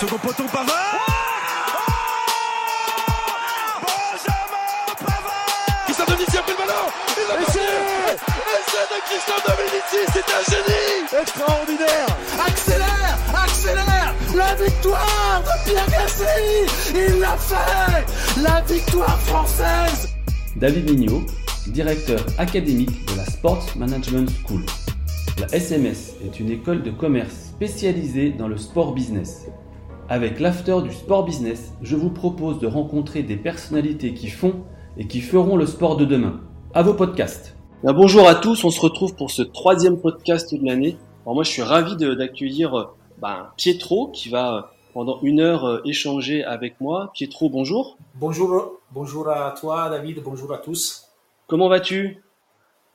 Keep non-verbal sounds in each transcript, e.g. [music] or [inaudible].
Second poteau Pavard. Benjamin Pavard. Christophe Dominici a pris le ballon. Il l'a passé Essai de Christophe Dominici, c'est un génie. Extraordinaire. Accélère Accélère. La victoire de Pierre Gasly. Il l'a fait. La victoire française. David Mignot, directeur académique de la Sports Management School. La SMS est une école de commerce spécialisée dans le sport business. Avec l'after du sport business, je vous propose de rencontrer des personnalités qui font et qui feront le sport de demain. À vos podcasts. Bonjour à tous, on se retrouve pour ce troisième podcast de l'année. Alors moi je suis ravi d'accueillir ben, Pietro qui va pendant une heure euh, échanger avec moi. Pietro, bonjour. Bonjour, bonjour à toi David, bonjour à tous. Comment vas-tu?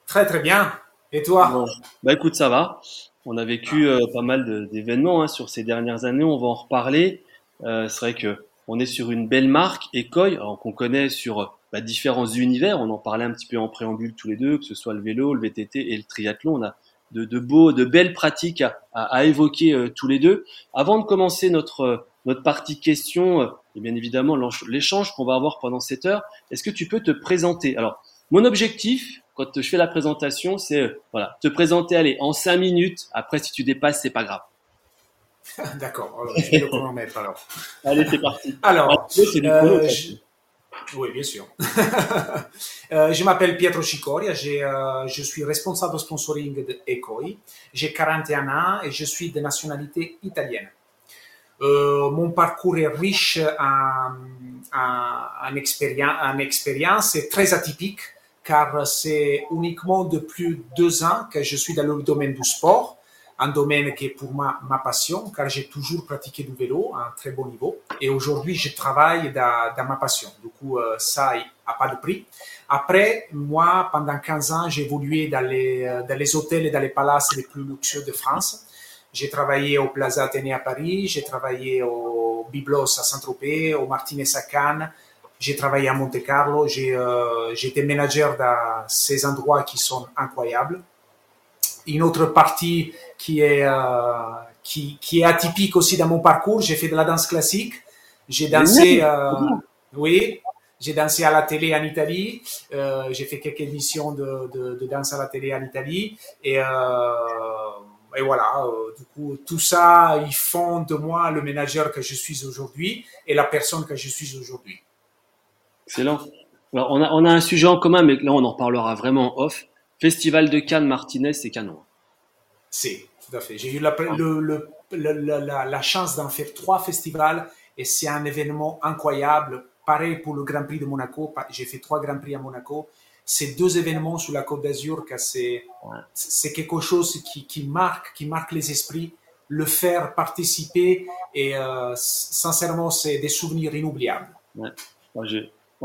Très très bien. Et toi? Bah écoute, ça va. On a vécu euh, pas mal d'événements hein, sur ces dernières années. On va en reparler. Euh, c'est vrai que on est sur une belle marque, Ecoy, qu'on connaît sur bah, différents univers. On en parlait un petit peu en préambule tous les deux, que ce soit le vélo, le VTT et le triathlon. On a de, de beaux, de belles pratiques à, à, évoquer euh, tous les deux. Avant de commencer notre euh, notre partie question euh, et bien évidemment l'échange qu'on va avoir pendant cette heure, est-ce que tu peux te présenter? Alors, mon objectif, quand je fais la présentation, c'est euh, voilà, te présenter, allez, en cinq minutes. Après, si tu dépasses, c'est pas grave. [laughs] D'accord. Alors, je vais le chronomètre alors. [laughs] allez, c'est parti. Alors, euh, je... oui, bien sûr. [laughs] euh, je m'appelle Pietro Cicoria. Euh, je suis responsable sponsoring de Ecoi. J'ai 41 ans et je suis de nationalité italienne. Euh, mon parcours est riche en, en, en, expérience, en expérience et très atypique car c'est uniquement depuis deux ans que je suis dans le domaine du sport, un domaine qui est pour moi ma passion, car j'ai toujours pratiqué du vélo à un très bon niveau. Et aujourd'hui, je travaille dans, ma passion. Du coup, euh, ça n'a pas de prix. Après, moi, pendant 15 ans, j'ai évolué dans les, dans les hôtels et dans les palaces les plus luxueux de France. J'ai travaillé au Plaza Athénée à Paris, j'ai travaillé au Biblos à Saint-Tropez, au Martinez à Cannes, j'ai travaillé à Monte Carlo, j'ai euh, été manager dans ces endroits qui sont incroyables. Une autre partie qui est, euh, qui, qui, est atypique aussi dans mon parcours, j'ai fait de la danse classique. J'ai dansé, euh, oui, j'ai dansé à la télé en Italie. Euh, j'ai fait quelques émissions de, de, de, danse à la télé en Italie. Et, euh, et voilà, euh, du coup, tout ça, ils font de moi le manager que je suis aujourd'hui et la personne que je suis aujourd'hui. Excellent. Alors, on a, on a un sujet en commun, mais là, on en reparlera vraiment off. Festival de Cannes, Martinez, c'est canon. C'est, tout à fait. J'ai eu la, le, le, la, la chance d'en faire trois festivals et c'est un événement incroyable. Pareil pour le Grand Prix de Monaco. J'ai fait trois Grands Prix à Monaco. Ces deux événements sur la Côte d'Azur, c'est, quelque chose qui, qui marque, qui marque les esprits. Le faire participer et euh, sincèrement, c'est des souvenirs inoubliables. Ouais. Moi,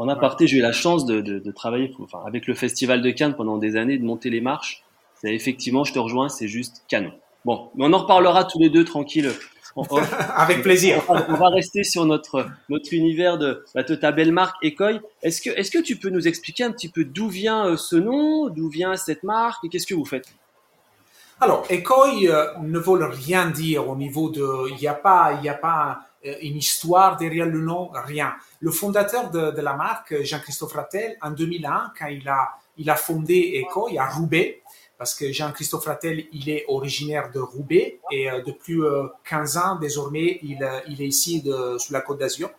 en aparté, j'ai eu la chance de, de, de travailler enfin, avec le Festival de Cannes pendant des années, de monter les marches. C'est effectivement, je te rejoins, c'est juste canon. Bon, mais on en reparlera tous les deux tranquille. [laughs] avec plaisir. On va, on va, rester sur notre notre univers de, bah, de ta belle marque Ecoy. Est-ce que est-ce que tu peux nous expliquer un petit peu d'où vient euh, ce nom, d'où vient cette marque et qu'est-ce que vous faites? Alors, Ecoy euh, ne veut rien dire au niveau de, il n'y a pas il y a pas une histoire derrière le nom, rien. Le fondateur de, de la marque, Jean-Christophe Rattel, en 2001, quand il a, il a fondé Ecoy à Roubaix, parce que Jean-Christophe Rattel, il est originaire de Roubaix et euh, depuis euh, 15 ans, désormais, il, euh, il est ici de, sur la Côte d'Azur.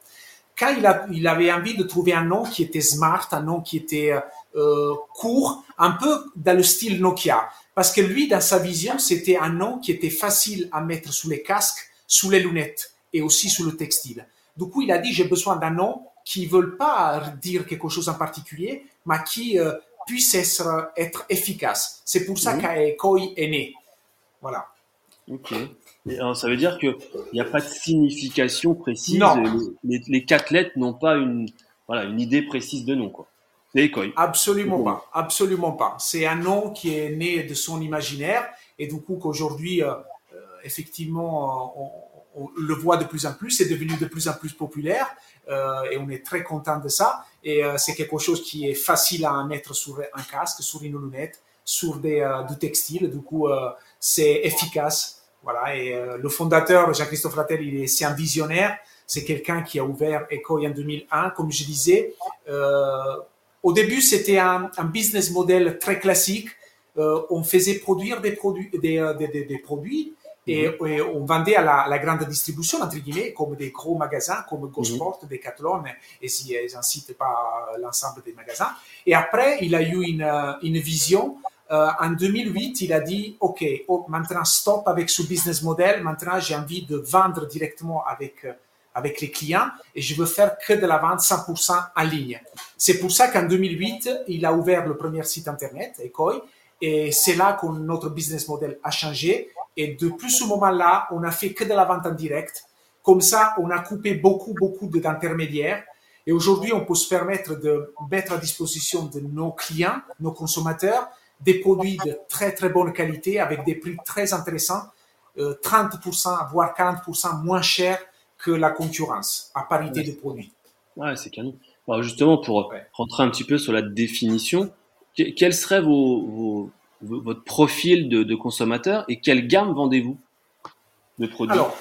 Quand il, a, il avait envie de trouver un nom qui était smart, un nom qui était euh, court, un peu dans le style Nokia, parce que lui, dans sa vision, c'était un nom qui était facile à mettre sous les casques, sous les lunettes et aussi sur le textile. Du coup, il a dit, j'ai besoin d'un nom qui ne veut pas dire quelque chose en particulier, mais qui euh, puisse être, être efficace. C'est pour ça mmh. qu'Aekoi est né. Voilà. Ok. ça veut dire qu'il n'y a pas de signification précise. Non. Les, les, quatre lettres n'ont pas une, voilà, une idée précise de nom, quoi. C'est Absolument pas. Absolument pas. C'est un nom qui est né de son imaginaire et du coup qu'aujourd'hui, euh, euh, effectivement, on, on, le voit de plus en plus. C'est devenu de plus en plus populaire euh, et on est très content de ça. Et euh, c'est quelque chose qui est facile à mettre sur un casque, sur une lunette, sur des, euh, du textile. Du coup, c'est efficace voilà, et euh, le fondateur, Jean-Christophe Rattel, il est, c'est un visionnaire. C'est quelqu'un qui a ouvert Ecoy en 2001, comme je disais. Euh, au début, c'était un, un, business model très classique. Euh, on faisait produire des produits, euh, des, des, des produits et, mhm. et, on vendait à la, la, grande distribution, entre guillemets, comme des gros magasins, comme GoSport, -hmm. Decathlon, et si j'en cite pas l'ensemble des magasins. Et après, il a eu une, une vision euh, en 2008, il a dit, OK, oh, maintenant stop avec ce business model. Maintenant, j'ai envie de vendre directement avec, euh, avec les clients et je veux faire que de la vente 100% en ligne. C'est pour ça qu'en 2008, il a ouvert le premier site internet, Ecoy, et c'est là que notre business model a changé. Et depuis ce moment-là, on a fait que de la vente en direct. Comme ça, on a coupé beaucoup, beaucoup d'intermédiaires. Et aujourd'hui, on peut se permettre de mettre à disposition de nos clients, nos consommateurs, des produits de très très bonne qualité avec des prix très intéressants, euh, 30% voire 40% moins cher que la concurrence à parité de produits. Ouais, c'est canon. Alors justement, pour rentrer un petit peu sur la définition, quel serait vos, vos, votre profil de, de, consommateur et quelle gamme vendez-vous de produits? Alors,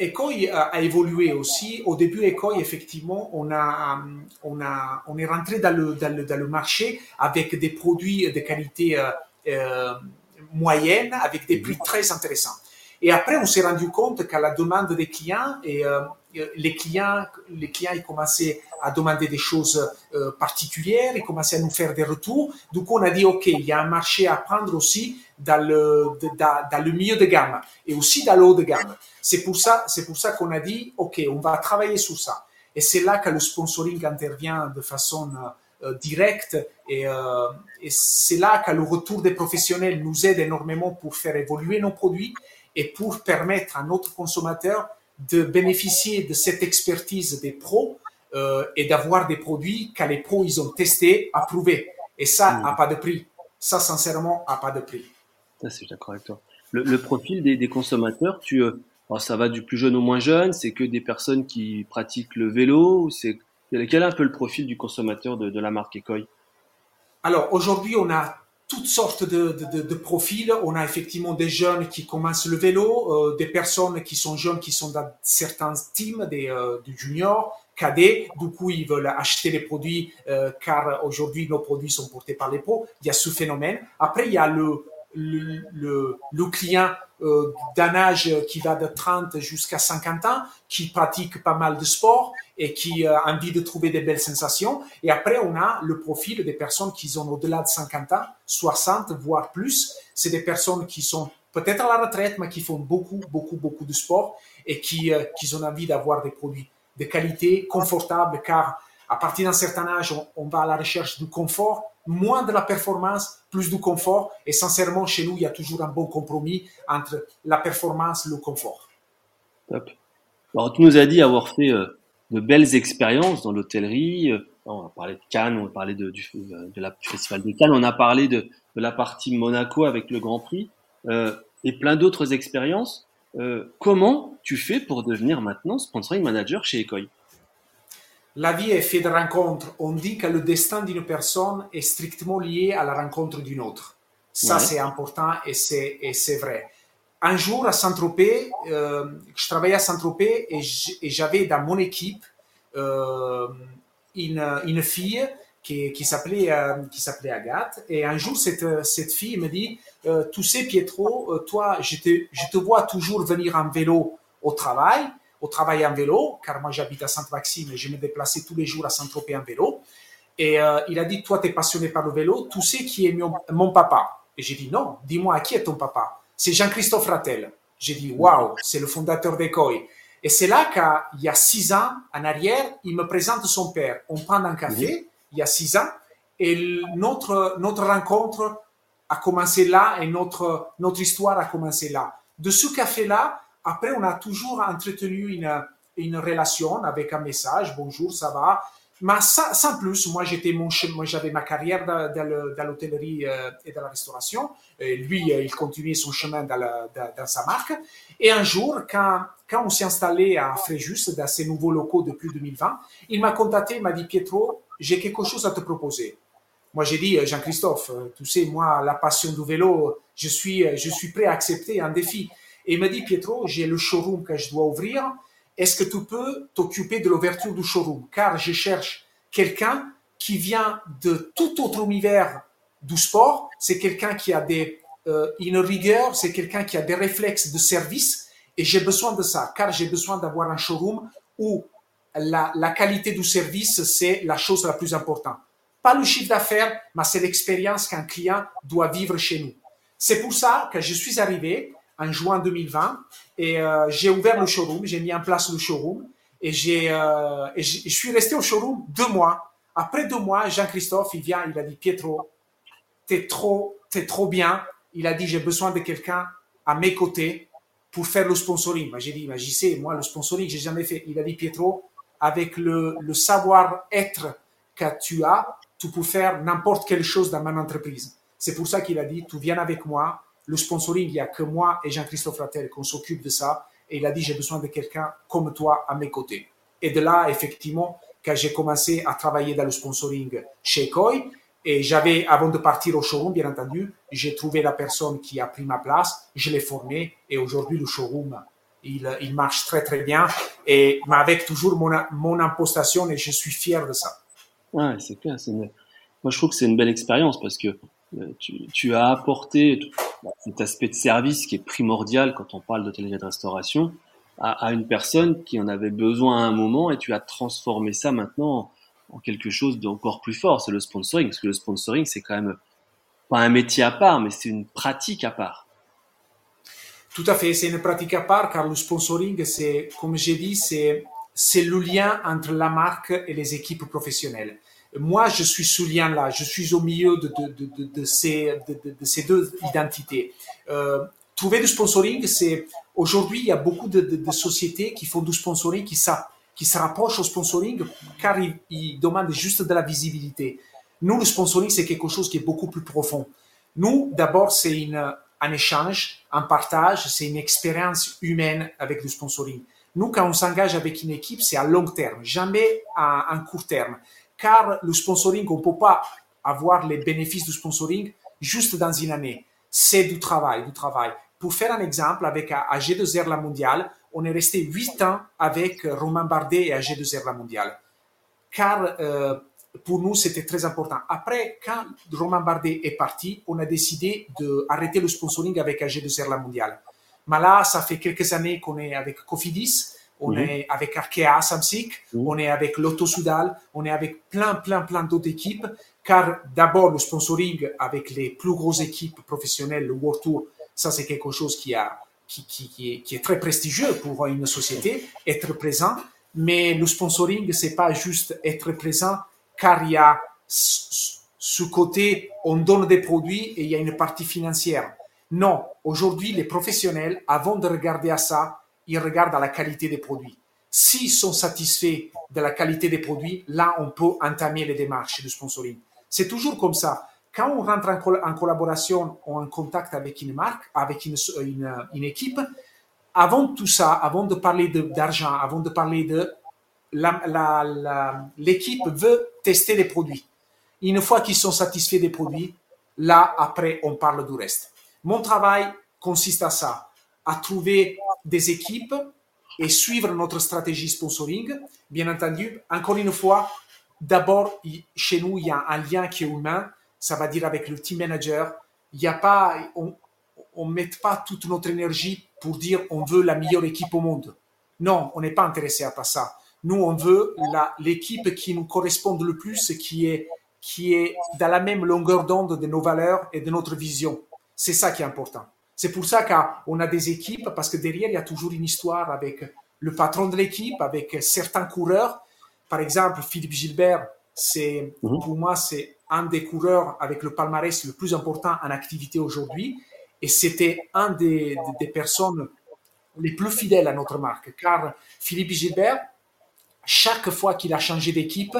Ecoy a, évolué aussi. Au début, Ecoy, effectivement, on, a, on, a, on est rentré dans le, dans, le, dans le marché avec des produits de qualité euh, euh moyenne, avec des prix très intéressants. Et après, on s'est rendu compte qu'à la demande des clients, et euh, les clients, les clients, ils commençaient à demander des choses euh, particulières, ils commençaient à nous faire des retours. Du coup, on a dit, OK, il y a un marché à prendre aussi dans le, le milieu de gamme et aussi dans l'eau de gamme. C'est pour ça, c'est pour ça qu'on a dit, OK, on va travailler sur ça. Et c'est là que le sponsoring intervient de façon euh, directe et, euh, et c'est là que le retour des professionnels nous aide énormément pour faire évoluer nos produits et pour permettre à notre consommateur de bénéficier de cette expertise des pros euh, et d'avoir des produits que les pros ils ont testés, approuvés. Et ça n'a mmh. pas de prix. Ça, sincèrement, n'a pas de prix. Ça, c'est d'accord avec toi. Le, le profil des, des, consommateurs, tu, euh, ça va du plus jeune au moins jeune. C'est que des personnes qui pratiquent le vélo. C'est quel est un peu le profil du consommateur de, de la marque Ecoy? Alors aujourd'hui, on a toutes sortes de, de, de, profils. On a effectivement des jeunes qui commencent le vélo, euh, des personnes qui sont jeunes, qui sont dans certains teams, des, euh, du junior, cadets. Du coup, ils veulent acheter les produits euh, car aujourd'hui, nos produits sont portés par les pros. Il y a ce phénomène. Après, il y a le, le, le, le client euh, d'un âge qui va de 30 jusqu'à 50 ans, qui pratique pas mal de sport et qui a envie de trouver des belles sensations. Et après, on a le profil des personnes qui ont au-delà de 50 ans, 60, voire plus. C'est des personnes qui sont peut-être à la retraite, mais qui font beaucoup, beaucoup, beaucoup de sport et qui, euh, qui ont envie d'avoir des produits de qualité, confortables, car à partir d'un certain âge, on, va à la recherche du confort moins de la performance, plus du confort. Et sincèrement, chez nous, il y a toujours un bon compromis entre la performance et le confort. Top. Alors, tu nous as dit avoir fait euh, de belles expériences dans l'hôtellerie. Euh, on a parlé de Cannes, on a parlé de, du, euh, de la, du festival de Cannes, on a parlé de, de, la partie Monaco avec le Grand Prix euh, et plein d'autres expériences. Euh, comment tu fais pour devenir maintenant sponsoring manager chez Ecoy? La vie est faite de rencontres. On dit que le destin d'une personne est strictement lié à la rencontre d'une autre. Ça, ouais. c'est important et c'est vrai. Un jour, à Saint-Tropez, euh, je travaillais à Saint-Tropez et j'avais dans mon équipe euh, une, fille qui, s'appelait euh, qui s'appelait Agathe. Et un jour, cette, cette fille me dit, tu sais, Pietro, toi, je te, vois toujours venir en vélo au travail au travail en vélo, car moi j'habite à Sainte-Maxime et je me déplaçais tous les jours à Saint-Tropez en vélo. Et il a dit, toi, tu es passionné par le vélo, tu sais qui est mon, mon papa? Et j'ai dit, non, dis-moi, qui est ton papa? C'est Jean-Christophe Rattel. J'ai dit, waouh, c'est le fondateur d'Ecoy. Et c'est là qu'il y a six ans, en arrière, il me présente son père. On prend un café, il y a six ans, et notre, notre rencontre a commencé là et notre, notre histoire a commencé là. de ce café-là, après, on a toujours entretenu une, une relation avec un message, bonjour, ça va? Mais sans, plus, moi j'étais mon moi j'avais ma carrière dans, l'hôtellerie euh, et dans la restauration. Et lui, euh, il continuait son chemin dans, sa marque. Et un jour, quand, quand on s'est installé à Fréjus, dans ces nouveaux locaux depuis 2020, il m'a contacté, il m'a dit Pietro, j'ai quelque chose à te proposer. Moi, j'ai dit, Jean-Christophe, tu sais, moi, la passion du vélo, je suis, je suis prêt à accepter un défi. Et il m'a dit, Pietro, j'ai le showroom que je dois ouvrir. Est-ce que tu peux t'occuper de l'ouverture du showroom? Car je cherche quelqu'un qui vient de tout autre univers du sport. C'est quelqu'un qui a des, euh, une rigueur, c'est quelqu'un qui a des réflexes de service. Et j'ai besoin de ça, car j'ai besoin d'avoir un showroom où la, la qualité du service, c'est la chose la plus importante. Pas le chiffre d'affaires, mais c'est l'expérience qu'un client doit vivre chez nous. C'est pour ça que je suis arrivé en juin 2020 et euh, j'ai ouvert le showroom, j'ai mis en place le showroom et j'ai euh, et je suis resté au showroom deux mois. Après deux mois, Jean-Christophe, il vient, il a dit Pietro, t'es trop, t'es trop bien. Il a dit j'ai besoin de quelqu'un à mes côtés pour faire le sponsoring. J'ai dit, mais j'y sais, moi le sponsoring, j'ai jamais fait. Il a dit Pietro, avec le, le savoir-être que tu as, tu peux faire n'importe quelle chose dans mon entreprise. C'est pour ça qu'il a dit, tu viens avec moi, le sponsoring, il n'y a que moi et Jean-Christophe Rattel qu'on s'occupe de ça. Et il a dit, j'ai besoin de quelqu'un comme toi à mes côtés. Et de là, effectivement, quand j'ai commencé à travailler dans le sponsoring chez Koi, et j'avais, avant de partir au showroom, bien entendu, j'ai trouvé la personne qui a pris ma place, je l'ai formé, et aujourd'hui, le showroom, il, il, marche très, très bien, et, mais avec toujours mon, mon impostation, et je suis fier de ça. Ouais, c'est clair. Moi, je trouve que c'est une belle expérience parce que tu, tu, as apporté cet aspect de service qui est primordial quand on parle d'hôtellerie et de restauration à, à, une personne qui en avait besoin à un moment et tu as transformé ça maintenant en, quelque chose d'encore plus fort. C'est le sponsoring parce que le sponsoring c'est quand même pas un métier à part mais c'est une pratique à part. Tout à fait, c'est une pratique à part car le sponsoring c'est, comme j'ai dit, c'est c'est le lien entre la marque et les équipes professionnelles. Moi, je suis ce lien-là, je suis au milieu de, ces, deux identités. Euh, trouver du sponsoring, c'est aujourd'hui, il y a beaucoup de, sociétés qui font du sponsoring, qui, ça, se rapprochent au sponsoring car ils, ils demandent juste de la visibilité. Nous, le sponsoring, c'est quelque chose qui est beaucoup plus profond. Nous, d'abord, c'est un échange, un partage, c'est une expérience humaine avec le sponsoring. Nous, quand on s'engage avec une équipe, c'est à long terme, jamais à un court terme car le sponsoring, on ne peut pas avoir les bénéfices du sponsoring juste dans une année. C'est du travail, du travail. Pour faire un exemple, avec AG2R La Mondiale, on est resté huit ans avec Romain Bardet et AG2R La Mondiale. Car euh, pour nous, c'était très important. Après, quand Romain Bardet est parti, on a décidé d'arrêter le sponsoring avec AG2R La Mondiale. Mais là, ça fait quelques années qu'on est avec Cofidis on est avec Arkea Samsic, on est avec Lotto Soudal, on est avec plein, plein, plein d'autres équipes, car d'abord le sponsoring avec les plus grosses équipes professionnelles, le World Tour, ça c'est quelque chose qui, a, qui, qui, qui, est, qui, est, très prestigieux pour une société, être présent, mais le sponsoring, c'est pas juste être présent, car il y a ce côté, on donne des produits et il y a une partie financière. Non, aujourd'hui, les professionnels, avant de regarder à ça, ils regardent la qualité des produits. S'ils sont satisfaits de la qualité des produits, là, on peut entamer les démarches de sponsoring. C'est toujours comme ça. Quand on rentre en, collaboration ou en contact avec une marque, avec une, une, équipe, avant tout ça, avant de parler d'argent, avant de parler de... L'équipe veut tester les produits. Une fois qu'ils sont satisfaits des produits, là, après, on parle du reste. Mon travail consiste à ça à trouver des équipes et suivre notre stratégie sponsoring. Bien entendu, encore une fois, d'abord, chez nous, il y a un lien qui est humain, ça va dire avec le team manager. Il y a pas, on ne met pas toute notre énergie pour dire on veut la meilleure équipe au monde. Non, on n'est pas intéressé à ça. Nous, on veut l'équipe qui nous correspond le plus, qui est, qui est dans la même longueur d'onde de nos valeurs et de notre vision. C'est ça qui est important. C'est pour ça qu'on a des équipes, parce que derrière, il y a toujours une histoire avec le patron de l'équipe, avec certains coureurs. Par exemple, Philippe Gilbert, c'est, mhm. pour moi, c'est un des coureurs avec le palmarès le plus important en activité aujourd'hui. et c'était un des, des, personnes les plus fidèles à notre marque, car Philippe Gilbert, chaque fois qu'il a changé d'équipe,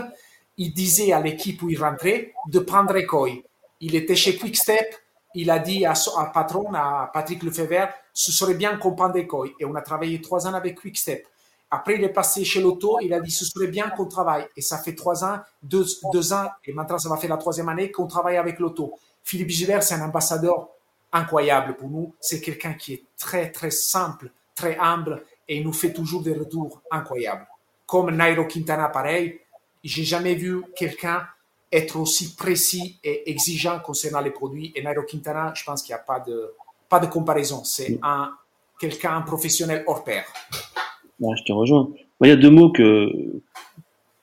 il disait à l'équipe où il rentrait de prendre Ecoy. Il était chez Quickstep, il a dit à son patron, à Patrick Lefebvre, ce serait bien qu'on prenne Ecoy. Et on a travaillé trois ans avec Quickstep. Après, il est passé chez l'auto, il a dit ce serait bien qu'on travaille. Et ça fait trois ans, deux, deux ans, et maintenant ça va faire la troisième année qu'on travaille avec l'auto. Philippe Gilbert, c'est un ambassadeur incroyable pour nous. C'est quelqu'un qui est très, très simple, très humble, et il nous fait toujours des retours incroyables. Comme Nairo Quintana, pareil, j'ai jamais vu quelqu'un être aussi précis et exigeant concernant les produits. Et Nairo Quintana, je pense qu'il n'y a pas de, pas de comparaison. C'est un, quelqu'un, un professionnel hors pair je te rejoins. Il y a deux mots que,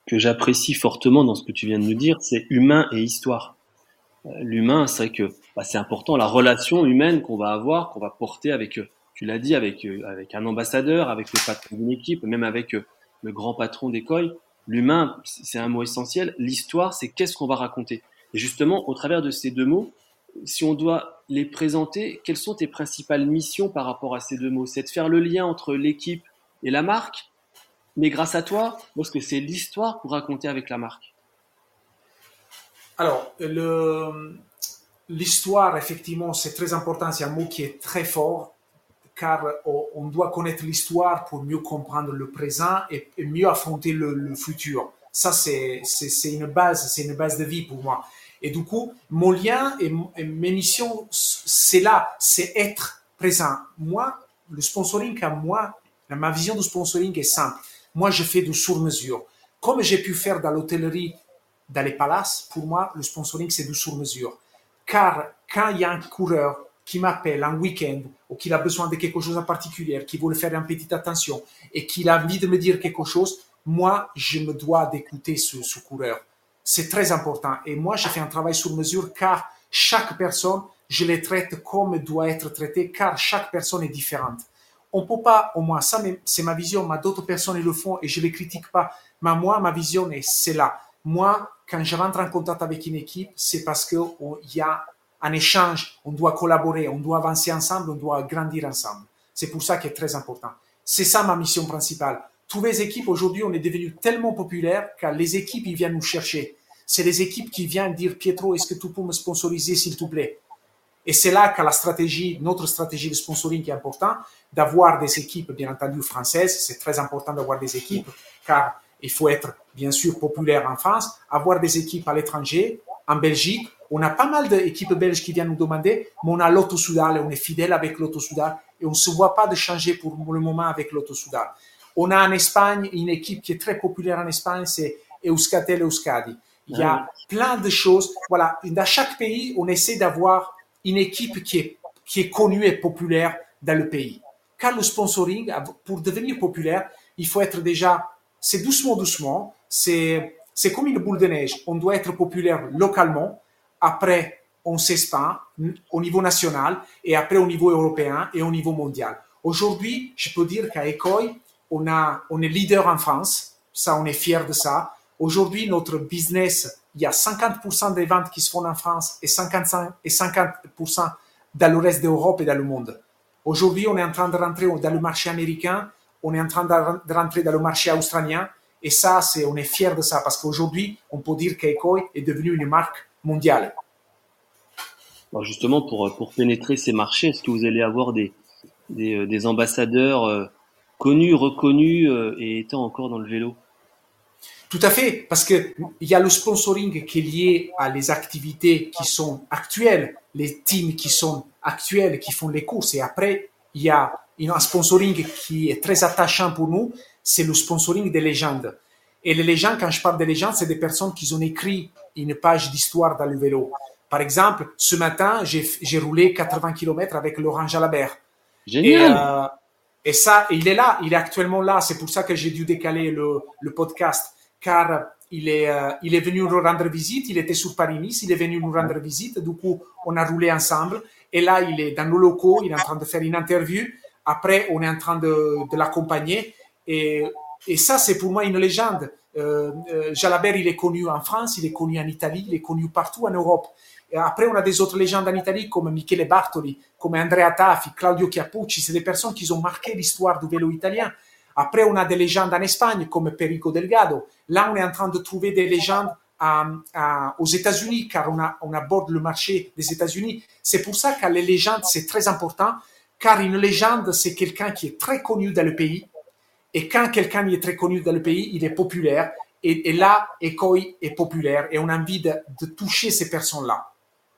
que j'apprécie fortement dans ce que tu viens de nous dire, c'est humain et histoire. Euh, l'humain, c'est vrai que bah, c'est important, la relation humaine qu'on va avoir, qu'on va porter avec, euh, tu l'as dit, avec, euh, avec un ambassadeur, avec le patron d'une équipe, même avec le grand patron d'école. L'humain, c'est un mot essentiel. L'histoire, c'est qu'est-ce qu'on va raconter. Et justement, au travers de ces deux mots, si on doit les présenter, quelles sont tes principales missions par rapport à ces deux mots? C'est de faire le lien entre l'équipe et la marque, mais grâce à toi, parce que c'est l'histoire pour raconter avec la marque. Alors, l'histoire, effectivement, c'est très important, c'est un mot qui est très fort, car on doit connaître l'histoire pour mieux comprendre le présent et, mieux affronter le, futur. Ça, c'est une base, c'est une base de vie pour moi. Et du coup, mon lien et, et mes missions, c'est là, c'est être présent. Moi, le sponsoring à moi, Ma vision du sponsoring est simple. Moi, je fais du sur-mesure. Comme j'ai pu faire dans l'hôtellerie, dans les palaces, pour moi, le sponsoring, c'est du sur-mesure. Car quand il y a un coureur qui m'appelle un week-end ou qu'il a besoin de quelque chose en particulier, qui veut faire une petite attention et qu'il a envie de me dire quelque chose, moi, je me dois d'écouter ce, ce coureur. C'est très important. Et moi, je fais un travail sur mesure car chaque personne, je les traite comme doit être traité car chaque personne est différente on peut pas, au moins ça, c'est ma vision, mais d'autres personnes le font et je les critique pas. Mais moi, ma vision est c'est là. Moi, quand je rentre en contact avec une équipe, c'est parce qu'il y a un échange, on doit collaborer, on doit avancer ensemble, on doit grandir ensemble. C'est pour ça qui est très important. C'est ça ma mission principale. Toutes les équipes, aujourd'hui, on est devenu tellement populaire que les équipes, ils viennent nous chercher. C'est les équipes qui viennent dire, Pietro, est-ce que tu peux me sponsoriser, s'il te plaît? Et c'est là que la stratégie, notre stratégie de sponsoring est importante, d'avoir des équipes, bien entendu, françaises. C'est très important d'avoir des équipes, car il faut être, bien sûr, populaire en France, avoir des équipes à l'étranger, en Belgique. On a pas mal d'équipes belges qui viennent nous demander, mais on a l'Auto Soudal, on est fidèle avec l'Auto Soudal, et on ne se voit pas de changer pour le moment avec l'Auto Soudal. On a en Espagne une équipe qui est très populaire en Espagne, c'est Euskatel Euskadi. Il y a plein de choses. Voilà, dans chaque pays, on essaie d'avoir une équipe qui est, qui est connue et populaire dans le pays. Car le sponsoring, pour devenir populaire, il faut être déjà, c'est doucement, doucement, c'est, c'est comme une boule de neige. On doit être populaire localement, après on s'expand au niveau national et après au niveau européen et au niveau mondial. Aujourd'hui, je peux dire qu'à Ecoy, on, est leader en France, ça on est fier de ça. Aujourd'hui, notre business il y a 50% des ventes qui se font en France et 55 et 50% dans le reste d'Europe et dans le monde. Aujourd'hui, on est en train de rentrer dans le marché américain, on est en train de rentrer dans le marché australien, et ça, c'est, on est fier de ça parce qu'aujourd'hui, on peut dire qu'Ecoy est devenu une marque mondiale. Alors justement, pour, pour pénétrer ces marchés, est-ce que vous allez avoir des, des, euh, des ambassadeurs euh, connus, reconnus euh, et étant encore dans le vélo? Tout à fait, parce que il y a le sponsoring qui est lié à les activités qui sont actuelles, les teams qui sont actuels, qui font les courses. Et après, il y a un sponsoring qui est très attachant pour nous, c'est le sponsoring des légendes. Et les légendes, quand je parle des légendes, c'est des personnes qui ont écrit une page d'histoire dans le vélo. Par exemple, ce matin, j'ai roulé 80 km avec Laurent Jalabert. Génial. Et, euh, et ça, il est là, il est actuellement là. C'est pour ça que j'ai dû décaler le, le podcast car il est, euh, il est venu nous rendre visite, il était sur Paris-Nice, il est venu nous rendre visite, du coup, on a roulé ensemble, et là, il est dans nos locaux, il est en train de faire une interview, après, on est en train de, de l'accompagner, et, ça, c'est pour moi une légende. Euh, euh, Jalabert, il est connu en France, il est connu en Italie, il est connu partout en Europe. Après, on a des autres légendes en Italie comme Michele Bartoli, comme Andrea Taffi, Claudio Chiappucci. C'est des personnes qui ont marqué l'histoire du vélo italien. Après, on a des légendes en Espagne comme Perico Delgado. Là, on est en train de trouver des légendes aux États-Unis, car on, on aborde le marché des États-Unis. C'est pour ça que les légendes, c'est très important, car une légende, c'est quelqu'un qui est très connu dans le pays. Et quand quelqu'un est très connu dans le pays, il est populaire. Et, là, Ekoi est populaire. Et on a envie de, toucher ces personnes-là.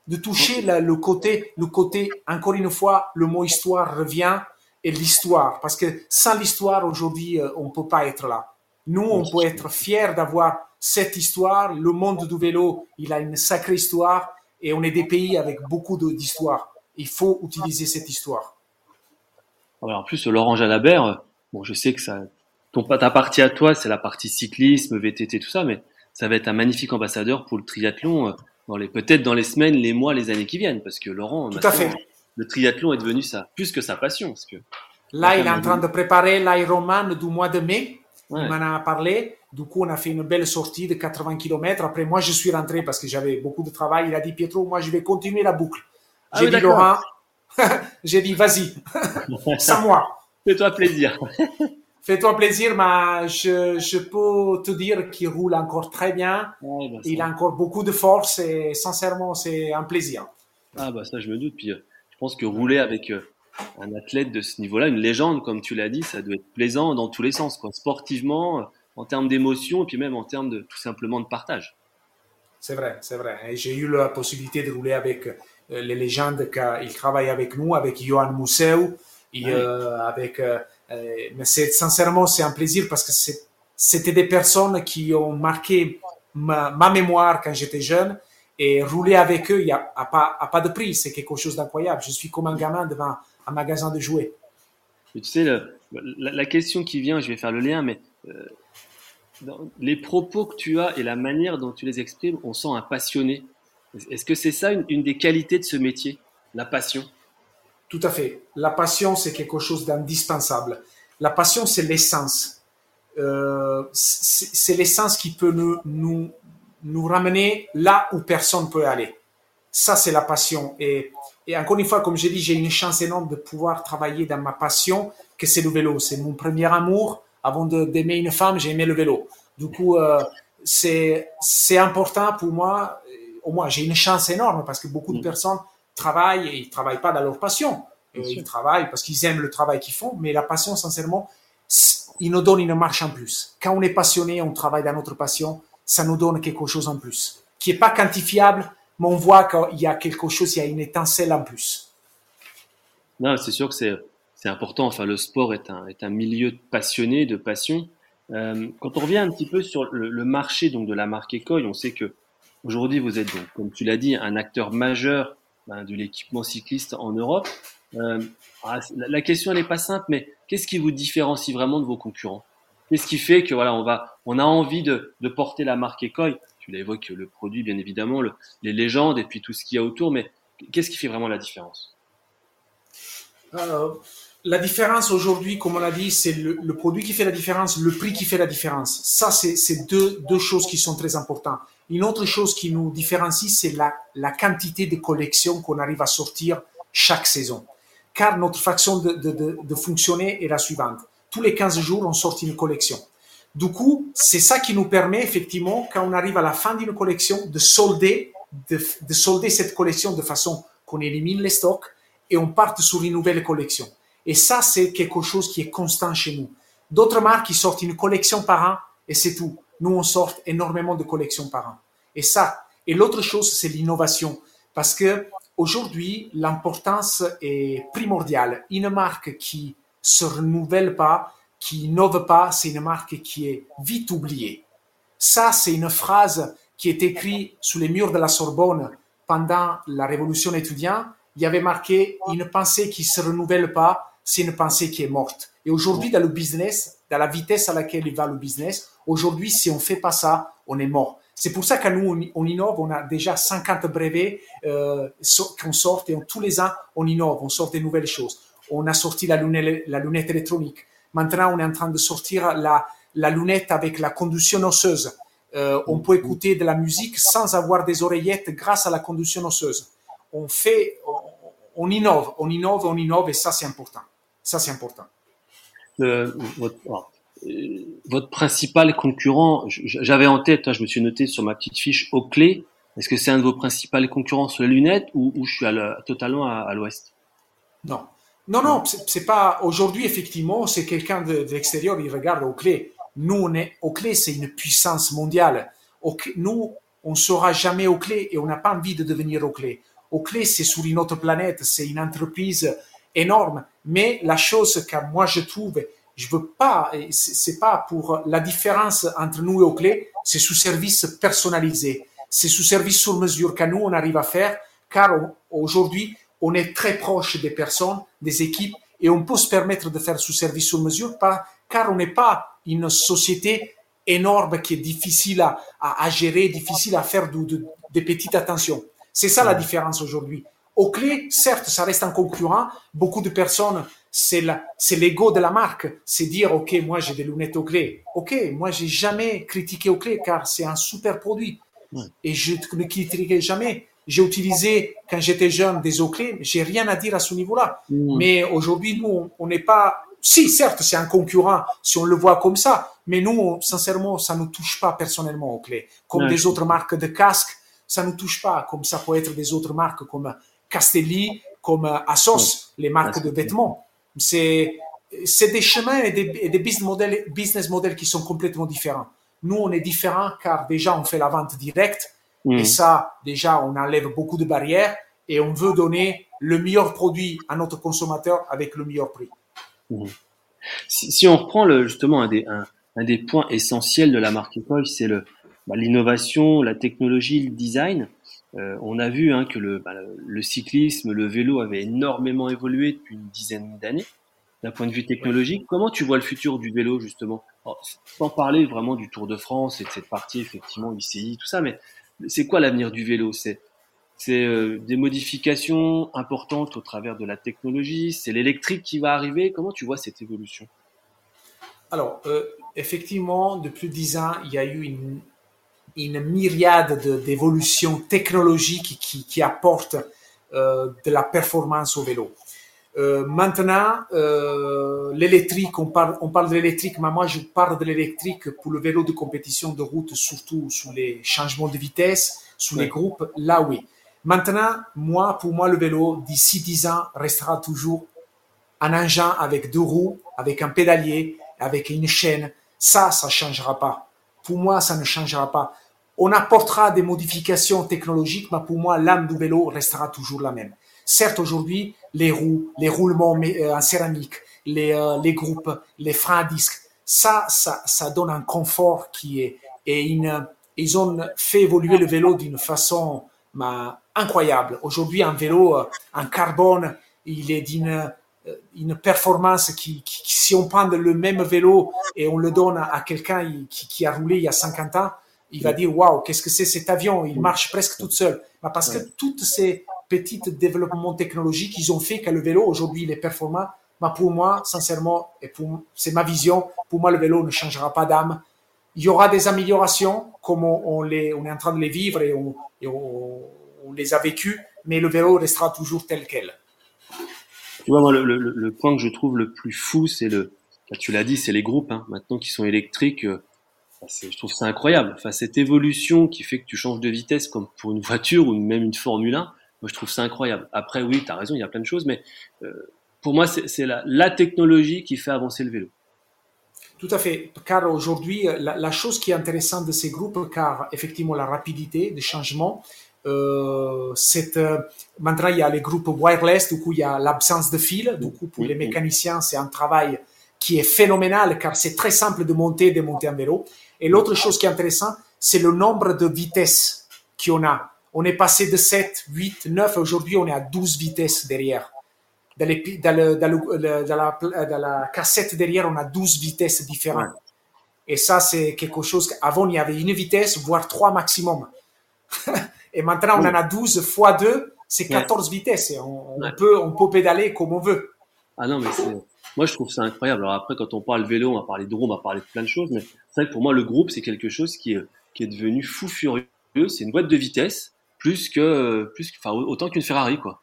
De toucher le, côté, le côté, encore une fois, le mot histoire revient et l'histoire. Parce que sans l'histoire, aujourd'hui, euh, on ne peut pas être là. Nous, on peut être fiers d'avoir cette histoire. Le monde du vélo, il a une sacrée histoire et on est des pays avec beaucoup d'histoire. Il faut utiliser cette histoire. en plus, Laurent Jalabert, bon, je sais que ça, ton, ta partie à toi, c'est la partie cyclisme, VTT, tout ça, mais ça va être un magnifique ambassadeur pour le triathlon euh, dans les, peut-être dans les semaines, les mois, les années qui viennent, parce que Laurent, tout à fait. le triathlon est devenu ça, plus que sa passion, parce que. Là, il est en train de préparer l'Ironman du mois de mai. Il m'en a parlé. Du coup, on a fait une belle sortie de 80 km. Après, moi, je suis rentré parce que j'avais beaucoup de travail. Il a dit, Pietro, moi, je vais continuer la boucle. Ah j'ai dit, Laurent, [laughs] j'ai dit, vas-y, [laughs] sans moi. Fais-toi plaisir. [laughs] Fais-toi plaisir, mais je, je, peux te dire qu'il roule encore très bien. Ben il a encore beaucoup de force et sincèrement, c'est un plaisir. Ah bah ça, je me doute. Puis euh, je pense que rouler avec euh, un athlète de ce niveau-là, une légende, comme tu l'as dit, ça doit être plaisant dans tous les sens, quoi. sportivement, en termes d'émotion, et puis même en termes de tout simplement de partage. C'est vrai, c'est vrai. J'ai eu la possibilité de rouler avec euh, les légendes qui travaillent avec nous, avec Johan Mousseu, et euh, avec. Euh, mais c'est sincèrement, c'est un plaisir parce que c'était des personnes qui ont marqué ma, ma mémoire quand j'étais jeune. Et rouler avec eux, il n'y a, pas, a pas de prix. C'est quelque chose d'incroyable. Je suis comme un gamin devant un magasin de jouets. tu sais, la, question qui vient, je vais faire le lien, mais euh, les propos que tu as et la manière dont tu les exprimes, on sent un passionné. Est-ce que c'est ça une, des qualités de ce métier, la passion? Tout à fait. La passion, c'est quelque chose d'indispensable. La passion, c'est l'essence. Euh, c'est l'essence qui peut nous, nous, nous ramener là où personne peut aller. Ça, c'est la passion. Et et encore une fois, comme j'ai dit, j'ai une chance énorme de pouvoir travailler dans ma passion, que c'est le vélo. C'est mon premier amour. Avant d'aimer une femme, j'ai aimé le vélo. Du coup, euh, c'est important pour moi. Au moins, j'ai une chance énorme parce que beaucoup de mm. personnes travaillent et ils travaillent pas dans leur passion. Euh, ils travaillent parce qu'ils aiment le travail qu'ils font, mais la passion, sincèrement, il nous donne une marche en plus. Quand on est passionné, on travaille dans notre passion, ça nous donne quelque chose en plus, qui est pas quantifiable, mais on voit qu'il y a quelque chose, il y a une étincelle en plus. Non, c'est sûr que c'est, c'est important. Enfin, le sport est un, est un milieu de passionné, de passion. Euh, quand on revient un petit peu sur le, marché donc de la marque Ecoy, on sait que aujourd'hui vous êtes donc, comme tu l'as dit, un acteur majeur ben, de l'équipement cycliste en Europe. Euh, ah, la question n'est pas simple, mais qu'est-ce qui vous différencie vraiment de vos concurrents? Qu'est-ce qui fait que voilà, on va, on a envie de, porter la marque Ecoy tu l'évoques, le produit, bien évidemment, les légendes et puis tout ce qu'il y a autour, mais qu'est-ce qui fait vraiment la différence? Euh, La différence aujourd'hui, comme on l'a dit, c'est le, produit qui fait la différence, le prix qui fait la différence. Ça, c'est deux, deux choses qui sont très importantes. Une autre chose qui nous différencie, c'est la, la quantité de collections qu'on arrive à sortir chaque saison. Car notre façon de, de, de fonctionner est la suivante. Tous les 15 jours, on sort une collection. Du coup, c'est ça qui nous permet effectivement, quand on arrive à la fin d'une collection, de solder, de, solder cette collection de façon qu'on élimine les stocks et on parte sur une nouvelle collection. Et ça, c'est quelque chose qui est constant chez nous. D'autres marques, qui sortent une collection par an et c'est tout. Nous, on sort énormément de collections par an. Et ça, et l'autre chose, c'est l'innovation. Parce que aujourd'hui, l'importance est primordiale. Une marque qui se renouvelle pas, qui n'innove pas, c'est une marque qui est vite oubliée. Ça, c'est une phrase qui est écrite sous les murs de la Sorbonne pendant la révolution étudiante. Il y avait marqué une pensée qui se renouvelle pas, c'est une pensée qui est morte. Et aujourd'hui, dans le business, dans la vitesse à laquelle il va le business, aujourd'hui, si on fait pas ça, on est mort. C'est pour ça qu'à nous, on, innove, on a déjà 50 brevets euh, qu'on sort et tous les ans, on innove, on sort des nouvelles choses. On a sorti la lunette, la lunette électronique. Maintenant, on est en train de sortir la, la lunette avec la conduction osseuse. Euh, on peut écouter de la musique sans avoir des oreillettes grâce à la conduction osseuse. On fait, on, innove, on innove, on innove, et ça c'est important. Ça c'est important. votre, euh, votre, principal concurrent, j'avais en tête, je me suis noté sur ma petite fiche Oakley. Est-ce que c'est un de vos principaux concurrents sur les lunettes ou, je suis totalement à, l'ouest? Non, non, non, c'est pas. Aujourd'hui, effectivement, c'est quelqu'un de, de l'extérieur, il regarde Oakley. Nous, on est, Oakley, c'est une puissance mondiale. nous, on ne sera jamais Oakley et on n'a pas envie de devenir Oakley. Oakley, c'est sur une autre planète, c'est une entreprise énorme. Mais la chose que moi je trouve, je veux pas, c'est pas pour la différence entre nous et Oakley, c'est sous service personnalisé. C'est sous service sur mesure qu'à nous on arrive à faire, car aujourd'hui on est très proche des personnes, des équipes, et on peut se permettre de faire sous service sur mesure, car on n'est pas une société énorme qui est difficile à, gérer, difficile à faire de, de, de petites attentions. C'est ça la différence aujourd'hui. Au clé, certes, ça reste un concurrent. Beaucoup de personnes, c'est l'ego de la marque. C'est dire, OK, moi, j'ai des lunettes au clé. OK, moi, j'ai jamais critiqué au clé car c'est un super produit. Et je ne critiquerai jamais. J'ai utilisé, quand j'étais jeune, des clés. J'ai rien à dire à ce niveau-là. Mais aujourd'hui, nous, on n'est pas si, certes, c'est un concurrent si on le voit comme ça, mais nous, sincèrement, ça ne touche pas personnellement clés. Comme des autres marques de casques, ça ne touche pas, comme ça peut être des autres marques comme Castelli, comme Asos, les marques de vêtements. C'est, c'est des chemins et des, des business models, business models qui sont complètement différents. Nous, on est différents car déjà, on fait la vente directe et mm. ça, déjà, on enlève beaucoup de barrières et on veut donner le meilleur produit à notre consommateur avec le meilleur prix. Mmh. Si, on reprend le, justement un des, un, des points essentiels de la marque École, c'est le, bah, l'innovation, la technologie, le design. Euh, on a vu hein, que le, bah, le, cyclisme, le vélo avait énormément évolué depuis une dizaine d'années d'un point de vue technologique. Comment tu vois le futur du vélo justement? Sans parler vraiment du Tour de France et de cette partie effectivement ICI, tout ça, mais c'est quoi l'avenir du vélo? C'est c'est euh, des modifications importantes au travers de la technologie, c'est l'électrique qui va arriver? Comment tu vois cette évolution? Alors, euh, effectivement, depuis dix ans, il y a eu une, une myriade d'évolutions technologiques qui, qui apportent euh, de la performance au vélo. maintenant, l'électrique, on parle, on parle de l'électrique, mais moi je parle de l'électrique pour le vélo de compétition de route, surtout sous les changements de vitesse, sous les groupes, là oui. Maintenant, moi, pour moi, le vélo, d'ici 10 ans, restera toujours un engin avec deux roues, avec un pédalier, avec une chaîne. Ça, ça changera pas. Pour moi, ça ne changera pas. On apportera des modifications technologiques, mais pour moi, l'âme du vélo restera toujours la même. Certes, aujourd'hui, les roues, les roulements euh, en céramique, les, euh, les groupes, les freins à disque, ça, ça, ça donne un confort qui est, et ils ont fait évoluer le vélo d'une façon, incroyable. Aujourd'hui, un vélo en carbone, il est d'une euh, une performance qui, si on prend le même vélo et on le donne à quelqu'un qui, qui, a roulé il y a 50 ans, il va dire waouh, qu'est-ce que c'est cet avion? Il marche presque tout seul. Parce que toutes ces petits développements technologiques, ils ont fait que le vélo aujourd'hui il est performant. Mais pour moi, sincèrement, et pour c'est ma vision, pour moi le vélo ne changera pas d'âme. Il y aura des améliorations comme on, les, on est en train de les vivre et on, et on on les a vécus, mais le vélo restera toujours tel quel. Tu vois, moi, le, point que je trouve le plus fou, c'est le, bah, tu l'as dit, c'est les groupes, hein, maintenant qui sont électriques. Euh, bah, je trouve ça incroyable. Enfin, cette évolution qui fait que tu changes de vitesse comme pour une voiture ou même une Formule 1, moi, je trouve ça incroyable. Après, oui, tu as raison, il y a plein de choses, mais euh, pour moi, c'est la, la technologie qui fait avancer le vélo. Tout à fait, car aujourd'hui, la, la, chose qui est intéressante de ces groupes, car effectivement la rapidité des changements, euh, euh, maintenant, il y a les groupes wireless, du coup, il y a l'absence de fil. Du coup, pour les mécaniciens, c'est un travail qui est phénoménal car c'est très simple de monter et de monter un vélo. Et l'autre chose qui est intéressante, c'est le nombre de vitesses qu'on a. On est passé de 7, 8, 9, aujourd'hui on est à 12 vitesses derrière. Dans, les, dans, le, dans, le, dans, la, dans, la, cassette derrière, on a 12 vitesses différentes. Et ça, c'est quelque chose qu'avant, il y avait une vitesse, voire trois maximum. [laughs] Et maintenant, on en a 12 x 2, c'est 14 vitesses. on, peut, on peut pédaler comme on veut. Ah non, mais moi, je trouve ça incroyable. Alors après, quand on parle vélo, on va parler de roue, on va parler de plein de choses, mais c'est vrai que pour moi, le groupe, c'est quelque chose qui est, devenu fou furieux. C'est une boîte de vitesse, plus que, plus, enfin, autant qu'une Ferrari, quoi.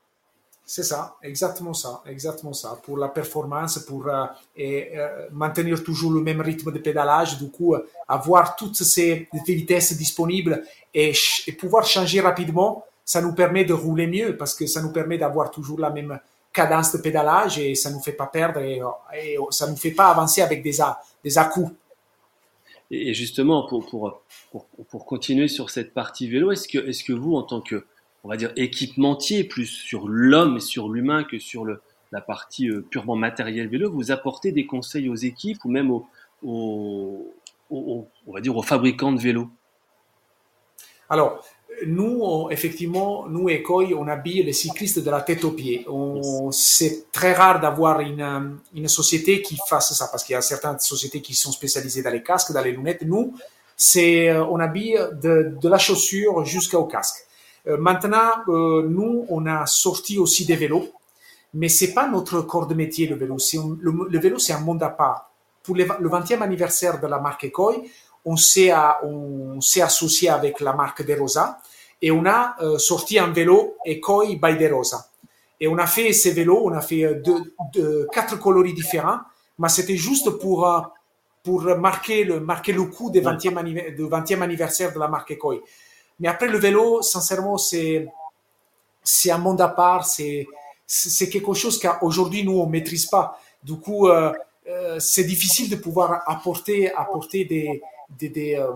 C'est ça, exactement ça, exactement ça. Pour la performance, pour euh, et, euh, maintenir toujours le même rythme de pédalage, du coup, euh, avoir toutes ces vitesses disponibles et, pouvoir changer rapidement, ça nous permet de rouler mieux parce que ça nous permet d'avoir toujours la même cadence de pédalage et ça nous fait pas perdre et, et ça nous fait pas avancer avec des, à, des à-coups. Et justement, pour, pour, pour, pour, continuer sur cette partie vélo, est-ce que, est-ce que vous, en tant que on va dire, équipementier, plus sur l'homme et sur l'humain que sur le, la partie euh, purement matérielle vélo, vous apportez des conseils aux équipes ou même aux, on va dire, aux fabricants de vélos Alors, nous, effectivement, nous, Ecoy, on habille les cyclistes de la tête aux pieds. C'est très rare d'avoir une, une, société qui fasse ça, parce qu'il y a certaines sociétés qui sont spécialisées dans les casques, dans les lunettes. Nous, c'est, euh, on habille de, de la chaussure jusqu'au casque. Euh, maintenant, euh, nous, on a sorti aussi des vélos, mais c'est pas notre corps de métier, le vélo. le, vélo, c'est un monde à part. Pour le 20e anniversaire de la marque Ecoy, on s'est, on s'est associé avec la marque De Rosa et on a euh, sorti un vélo Ecoy by De Rosa. Et on a fait ces vélos, on a fait deux, quatre coloris différents, mais c'était juste pour, pour marquer le, marquer le coup du 20e, 20e anniversaire de la marque Ecoy. Mais après, le vélo, sincèrement, c'est, c'est un monde à part, c'est, c'est quelque chose qu'aujourd'hui, nous, on maîtrise pas. Du coup, euh, euh, c'est difficile de pouvoir apporter, apporter des, des, des, euh,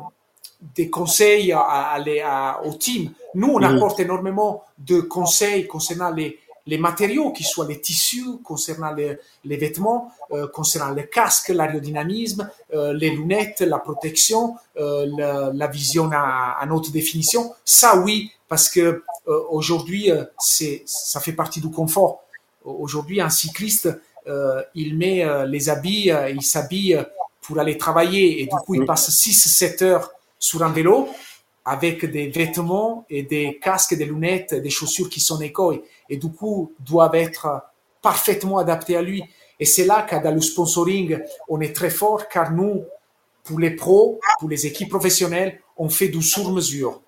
des conseils à, à, au team. Nous, on apporte énormément de conseils concernant les, les matériaux, qui soient les tissus, concernant les, les vêtements, euh, concernant le casque, l'aérodynamisme, euh, les lunettes, la protection, euh, la, la, vision à, à, haute définition. Ça, oui, parce que aujourd'hui, c'est ça fait partie du confort. Aujourd'hui, un cycliste, il met les habits, il s'habille pour aller travailler et du coup, il passe 6-7 heures sur un vélo avec des vêtements et des casques, des lunettes, des chaussures qui sont écoles et du coup doivent être parfaitement adaptés à lui. Et c'est là que dans le sponsoring, on est très fort car nous, pour les pros, pour les équipes professionnelles, on fait du sur-mesure.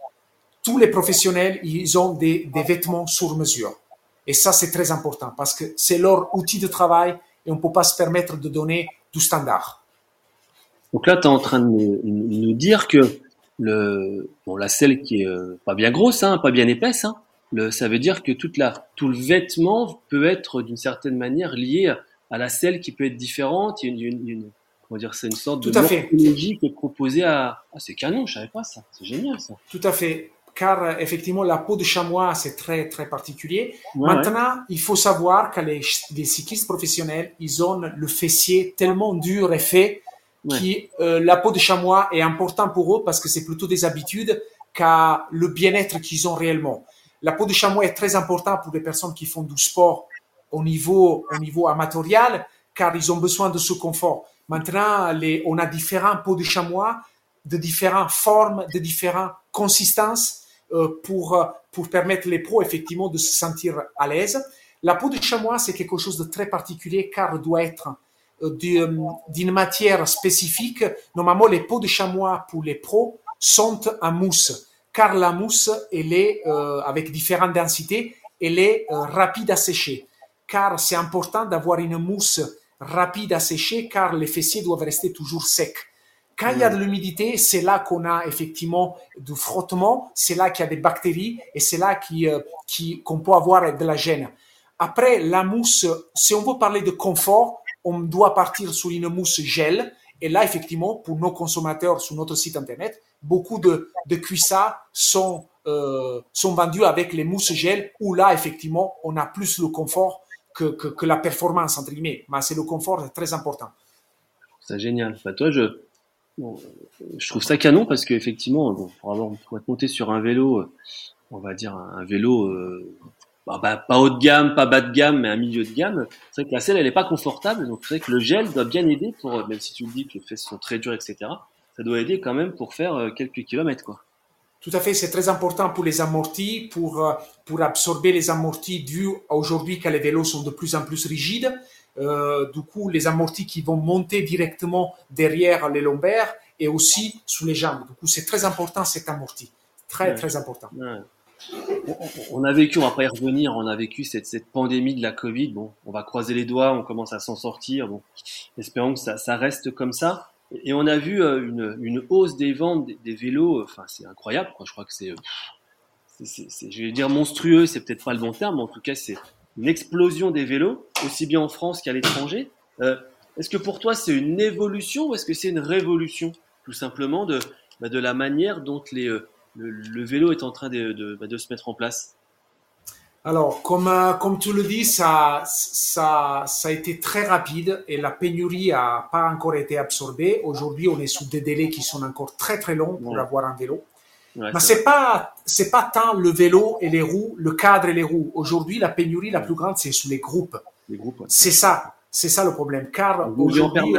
Tous les professionnels, ils ont des, des vêtements sur mesure. Et ça, c'est très important parce que c'est leur outil de travail et on ne peut pas se permettre de donner du standard. Donc là, tu es en train de nous dire que le bon la selle qui est euh, pas bien grosse, hein, pas bien épaisse, hein, le, ça veut dire que toute la tout le vêtement peut être d'une certaine manière lié à la selle qui peut être différente. Il y a une, une, comment dire, c'est une sorte de morphologie qui est proposée à. Ah, c'est canon, je savais pas ça. C'est génial ça. Tout à fait. Car euh, effectivement, la peau de chamois, c'est très très particulier. Maintenant, il faut savoir que les, les cyclistes professionnels, ils ont le fessier tellement dur et fait qui euh, la peau de chamois est important pour eux parce que c'est plutôt des habitudes qu'à le bien-être qu'ils ont réellement. La peau de chamois est très importante pour les personnes qui font du sport au niveau au niveau amatorial car ils ont besoin de ce confort. Maintenant, les, on a différents peaux de chamois de différentes formes, de différentes consistances euh, pour pour permettre les pros effectivement de se sentir à l'aise. La peau de chamois c'est quelque chose de très particulier car doit être d'une matière spécifique. Normalement, les peaux de chamois pour les pros sont en mousse, car la mousse, elle est euh, avec différentes densités, elle est euh, rapide à sécher. Car c'est important d'avoir une mousse rapide à sécher, car les fessiers doivent rester toujours secs. Quand il y a de l'humidité, c'est là qu'on a effectivement du frottement, c'est là qu'il y a des bactéries et c'est là euh, qu'on peut avoir de la gêne. Après, la mousse, si on veut parler de confort, on doit partir sur une mousse gel. Et là, effectivement, pour nos consommateurs sur notre site internet, beaucoup de, de cuissards sont, euh, sont vendus avec les mousses gel, où là, effectivement, on a plus le confort que, que, la performance, entre guillemets. Mais c'est le confort très important. C'est génial. Bah, toi, je, je trouve ça canon parce qu'effectivement, bon, pour, pour être monté sur un vélo, on va dire un vélo euh, bah, bah, pas haut de gamme, pas bas de gamme, mais un milieu de gamme, c'est vrai que la selle, elle est pas confortable. Donc, c'est vrai que le gel doit bien aider pour, même si tu me dis que les fesses sont très dures, etc., ça doit aider quand même pour faire euh, quelques kilomètres, quoi. Tout à fait, c'est très important pour les amortis, pour, euh, pour absorber les amortis dû aujourd'hui que les vélos sont de plus en plus rigides. euh, du coup, les amortis qui vont monter directement derrière les lombaires et aussi sous les jambes. Du coup, c'est très important cet amorti. Très, très important. On a vécu, on va pas y revenir, on a vécu cette, cette pandémie de la Covid. Bon, on va croiser les doigts, on commence à s'en sortir. Bon, espérons que ça, reste comme ça. Et on a vu euh, une, une hausse des ventes des, vélos. Enfin, c'est incroyable. Je crois que c'est, je vais dire monstrueux, c'est peut-être pas le bon terme, mais en tout cas, c'est une explosion des vélos, aussi bien en France qu'à l'étranger. Euh, est-ce que pour toi, c'est une évolution ou est-ce que c'est une révolution, tout simplement, de, bah, de la manière dont les, le, vélo est en train de, bah, de, se mettre en place alors, comme, euh, comme tu le dis, ça, ça, ça a été très rapide et la pénurie n'a pas encore été absorbée. Aujourd'hui, on est sous des délais qui sont encore très très longs pour avoir un vélo. Mais c'est pas c'est pas tant le vélo et les roues, le cadre et les roues. Aujourd'hui, la pénurie la plus grande, c'est sous les groupes. Les groupes. C'est ça, c'est ça le problème. Car aujourd'hui,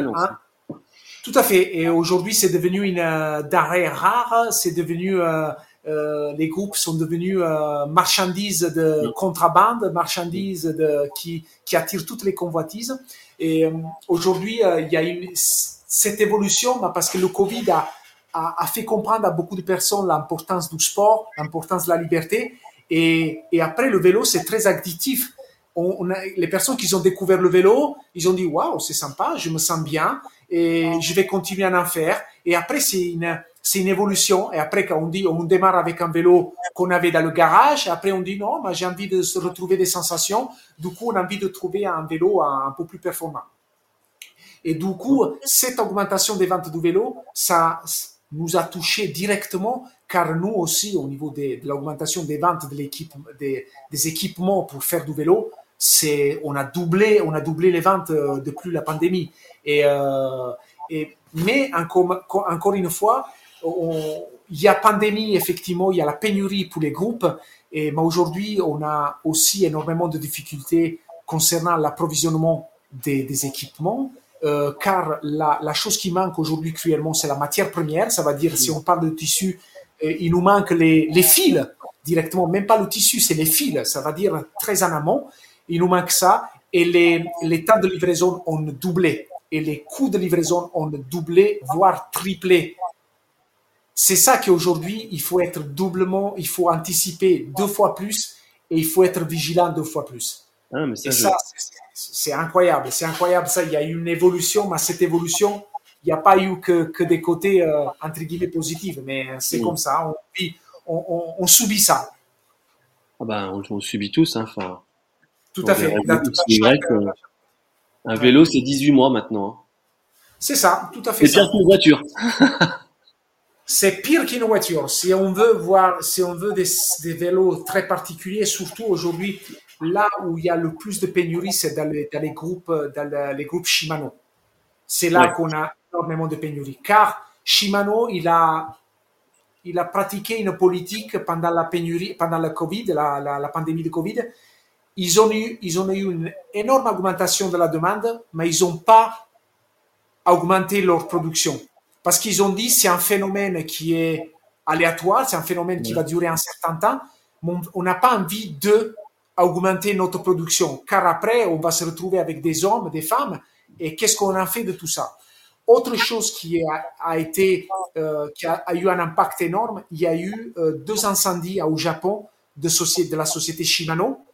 tout à fait. Et aujourd'hui, c'est devenu une euh, d'arrêt rare. C'est devenu euh, euh, les groupes sont devenus euh, marchandises de contrebande, marchandises de, qui, qui attirent toutes les convoitises. Et euh, aujourd'hui, euh, il y a une, cette évolution bah, parce que le Covid a, a, a, fait comprendre à beaucoup de personnes l'importance du sport, l'importance de la liberté. Et, et après, le vélo, c'est très addictif on, a, les personnes qui ont découvert le vélo, ils ont dit waouh, c'est sympa, je me sens bien et je vais continuer à en faire. Et après, c'est une, c'est une évolution. Et après, quand on dit, on démarre avec un vélo qu'on avait dans le garage, après on dit non, j'ai envie de se retrouver des sensations. Du coup, on a envie de trouver un vélo un, peu plus performant. Et du coup, cette augmentation des ventes du vélo, ça nous a touché directement car nous aussi, au niveau de, l'augmentation des ventes de l'équipe, des, équipements pour faire du vélo, on a doublé on a doublé les ventes euh, depuis la pandémie. Euh, et mais encore encore une fois il y a pandémie effectivement il y a la pénurie pour les groupes. Et mais aujourd'hui on a aussi énormément de difficultés concernant l'approvisionnement des, équipements. Euh, car la, chose qui manque aujourd'hui cruellement c'est la matière première. Ça veut dire si on parle de tissu il nous manque les, les fils directement. Même pas le tissu c'est les fils. Ça veut dire très en amont il nous manque ça. Et les, les temps de livraison ont doublé. Et les coûts de livraison ont doublé, voire triplé. C'est ça qu'aujourd'hui, il faut être doublement, il faut anticiper deux fois plus et il faut être vigilant deux fois plus. Ah, mais ça, c'est incroyable. C'est incroyable. Ça, il y a eu une évolution, mais cette évolution, il n'y a pas eu que, que des côtés, euh, entre guillemets, positifs. Mais c'est comme ça. On, on, on, subit ça. Ah ben, on, on subit tous. Hein. Enfin, tout à fait. C'est vrai un vélo, c'est 18 mois maintenant. Hein. C'est ça, tout à fait. C'est pire qu'une voiture. [laughs] c'est pire qu'une voiture. Si on veut voir, si on veut des, des vélos très particuliers, surtout aujourd'hui, là où il y a le plus de pénurie, c'est dans les, dans les groupes, dans les groupes Shimano. C'est là qu'on a énormément de pénurie. Car Shimano, il a, il a pratiqué une politique pendant la pénurie, pendant la Covid, la, la, la pandémie de Covid ils ont eu, ils ont eu une énorme augmentation de la demande, mais ils n'ont pas augmenté leur production. Parce qu'ils ont dit c'est un phénomène qui est aléatoire, c'est un phénomène qui va durer un certain temps. On n'a pas envie de augmenter notre production, car après, on va se retrouver avec des hommes, des femmes, et qu'est-ce qu'on a fait de tout ça? Autre chose qui a, été, euh, qui a, eu un impact énorme, il y a eu euh, deux incendies au Japon de la société Shimano,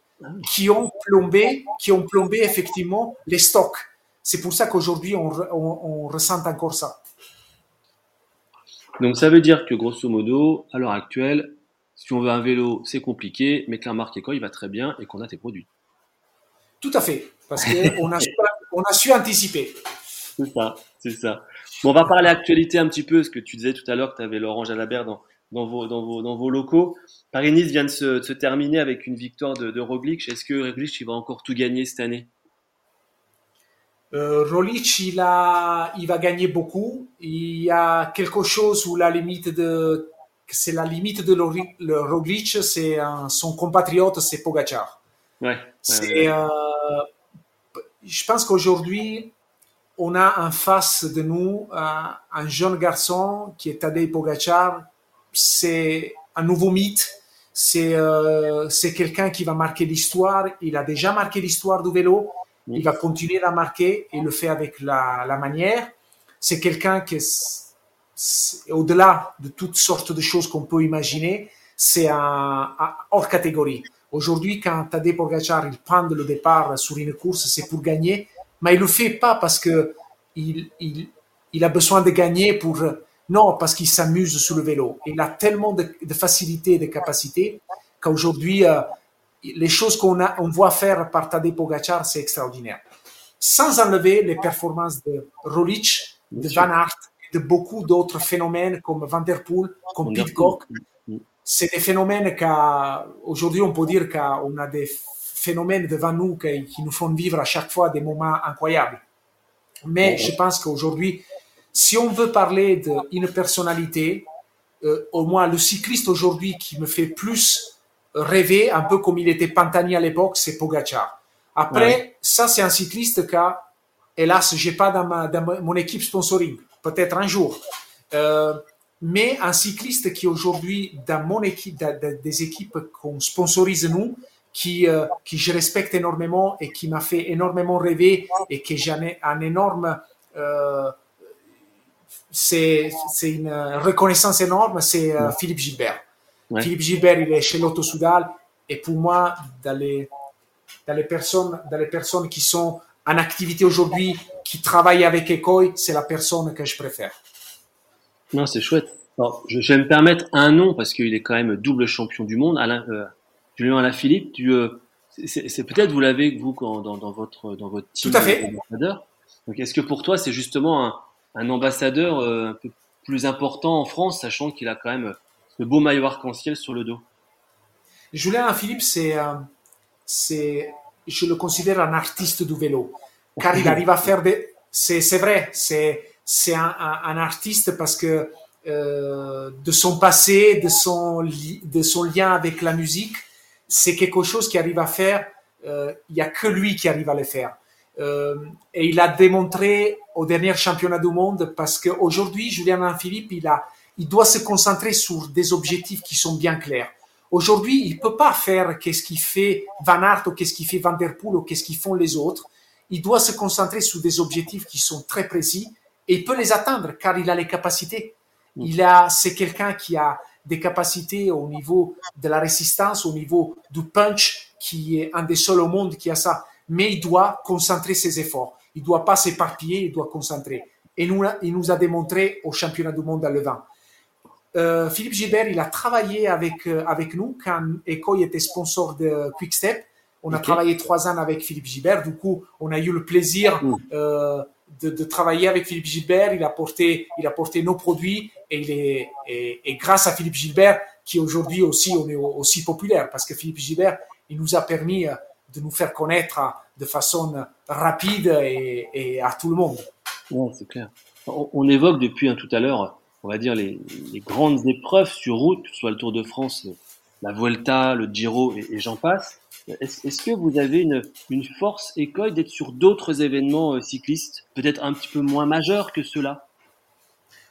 qui ont plombé, qui ont plombé effectivement les stocks. C'est pour ça qu'aujourd'hui on, on, ressent encore ça. Donc ça veut dire que grosso modo, à l'heure actuelle, si on veut un vélo, c'est compliqué, mais que la marque Eco, il va très bien et qu'on a tes produits. Tout à fait, parce qu'on [laughs] a, on a su anticiper. C'est ça, c'est ça. Bon, on va parler actualité un petit peu, parce que tu disais tout à l'heure que tu avais l'orange à la berre dans, dans vos, dans vos, dans vos locaux. Paris-Nice vient de se, se, terminer avec une victoire de, de Roglic. Est-ce que Roglic il va encore tout gagner cette année? Euh, Roglic, il, a, il va gagner beaucoup. Il y a quelque chose où la limite de, c'est la limite de le Roglic, c'est son compatriote, c'est Pogacar. Ouais. euh, je pense qu'aujourd'hui, on a en face de nous euh, un jeune garçon qui est Tadej Pogacar, c'est un nouveau mythe. C'est euh, c'est quelqu'un qui va marquer l'histoire. Il a déjà marqué l'histoire du vélo il va continuer à marquer et le fait avec la, la manière. C'est quelqu'un qui, au-delà de toutes sortes de choses qu'on peut imaginer, c'est un, hors catégorie. Aujourd'hui, quand Tadej Pogacar il prend le départ sur une course, c'est pour gagner, mais il le fait pas parce que il, il, il a besoin de gagner pour non parce qu'il s'amuse sur le vélo. Il a tellement de, de facilité et de capacité qu'aujourd'hui euh, les choses qu'on on voit faire par Tadej Pogacar, c'est extraordinaire. Sans enlever les performances de Rolich, de Van Aert, de beaucoup d'autres phénomènes comme Van Der Poel, comme Pitcock. C'est des phénomènes qu'aujourd'hui on peut dire qu'on a des phénomènes devant nous qui, nous font vivre à chaque fois des moments incroyables. Mais je pense qu'aujourd'hui, si on veut parler d'une personnalité, euh, au moins le cycliste aujourd'hui qui me fait plus rêver, un peu comme il était Pantani à l'époque, c'est Pogacar. Après, ça c'est un cycliste qui, hélas, j'ai pas dans, ma, dans mon équipe sponsoring peut-être un jour. Euh, mais un cycliste qui aujourd'hui, dans mon équipe, dans, des équipes qu'on sponsorise nous, qui, euh, qui je respecte énormément et qui m'a fait énormément rêver et que j'ai un, énorme, euh, c'est une reconnaissance énorme, c'est euh, Philippe Gilbert. Philippe Gilbert, il est chez Lotto Soudal et pour moi, dans les, dans les personnes, dans les personnes qui sont en activité aujourd'hui, qui travaille avec Ecoy, c'est la personne que je préfère. Non, c'est chouette. Alors, je, vais me permettre un nom parce qu'il est quand même double champion du monde. Alain, euh, Julien Alaphilippe, tu, euh, c'est peut-être vous l'avez vous dans, dans, votre dans votre team Tout à fait. Donc, est-ce que pour toi c'est justement un, un ambassadeur euh, un peu plus important en France, sachant qu'il a quand même le beau maillot arc-en-ciel sur le dos Julien Philippe, c'est c'est je le considère un artiste du vélo, car il arrive à faire des... C'est vrai, c'est c'est un, un, artiste parce que euh, de son passé, de son, de son lien avec la musique, c'est quelque chose qui arrive à faire. Euh, il y a que lui qui arrive à le faire. Euh, et il a démontré au dernier championnat du monde parce qu'aujourd'hui, Julien Philippe, il, a, il doit se concentrer sur des objectifs qui sont bien clairs. Aujourd'hui, il peut pas faire qu'est-ce qu'il fait Van Aert ou qu'est-ce qu'il fait Van Der Poel ou qu'est-ce qu'ils font les autres. Il doit se concentrer sur des objectifs qui sont très précis et il peut les atteindre car il a les capacités. Mm. Il a, c'est quelqu'un qui a des capacités au niveau de la résistance, au niveau du punch, qui est un des seuls au monde qui a ça. Mais il doit concentrer ses efforts. Il doit pas s'éparpiller, il doit concentrer. Et nous, il nous a démontré au championnat du monde à Levin. Euh, Philippe Gilbert, il a travaillé avec, euh, avec nous quand Ecoy était sponsor de Quickstep. On a travaillé trois ans avec Philippe Gilbert. Du coup, on a eu le plaisir mm. euh, de, de, travailler avec Philippe Gilbert. Il a porté, il a porté nos produits et, il est, et, et grâce à Philippe Gilbert, qui aujourd'hui aussi, on est aussi populaire parce que Philippe Gilbert, il nous a permis de nous faire connaître de façon rapide et, et à tout le monde. Ouais, c'est clair. On, on, évoque depuis un tout à l'heure on va dire, les, grandes épreuves sur route, que ce soit le Tour de France, la Vuelta, le Giro et, j'en passe. Est-ce que vous avez une, une force école d'être sur d'autres événements euh, cyclistes, peut-être un petit peu moins majeurs que ceux-là?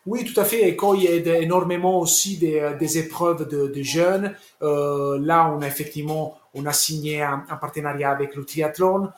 Oui, tout à fait. Ecoy aide énormément aussi des, euh, des épreuves de, de jeunes. Euh, là, on a effectivement on a signé un, partenariat avec le triathlon.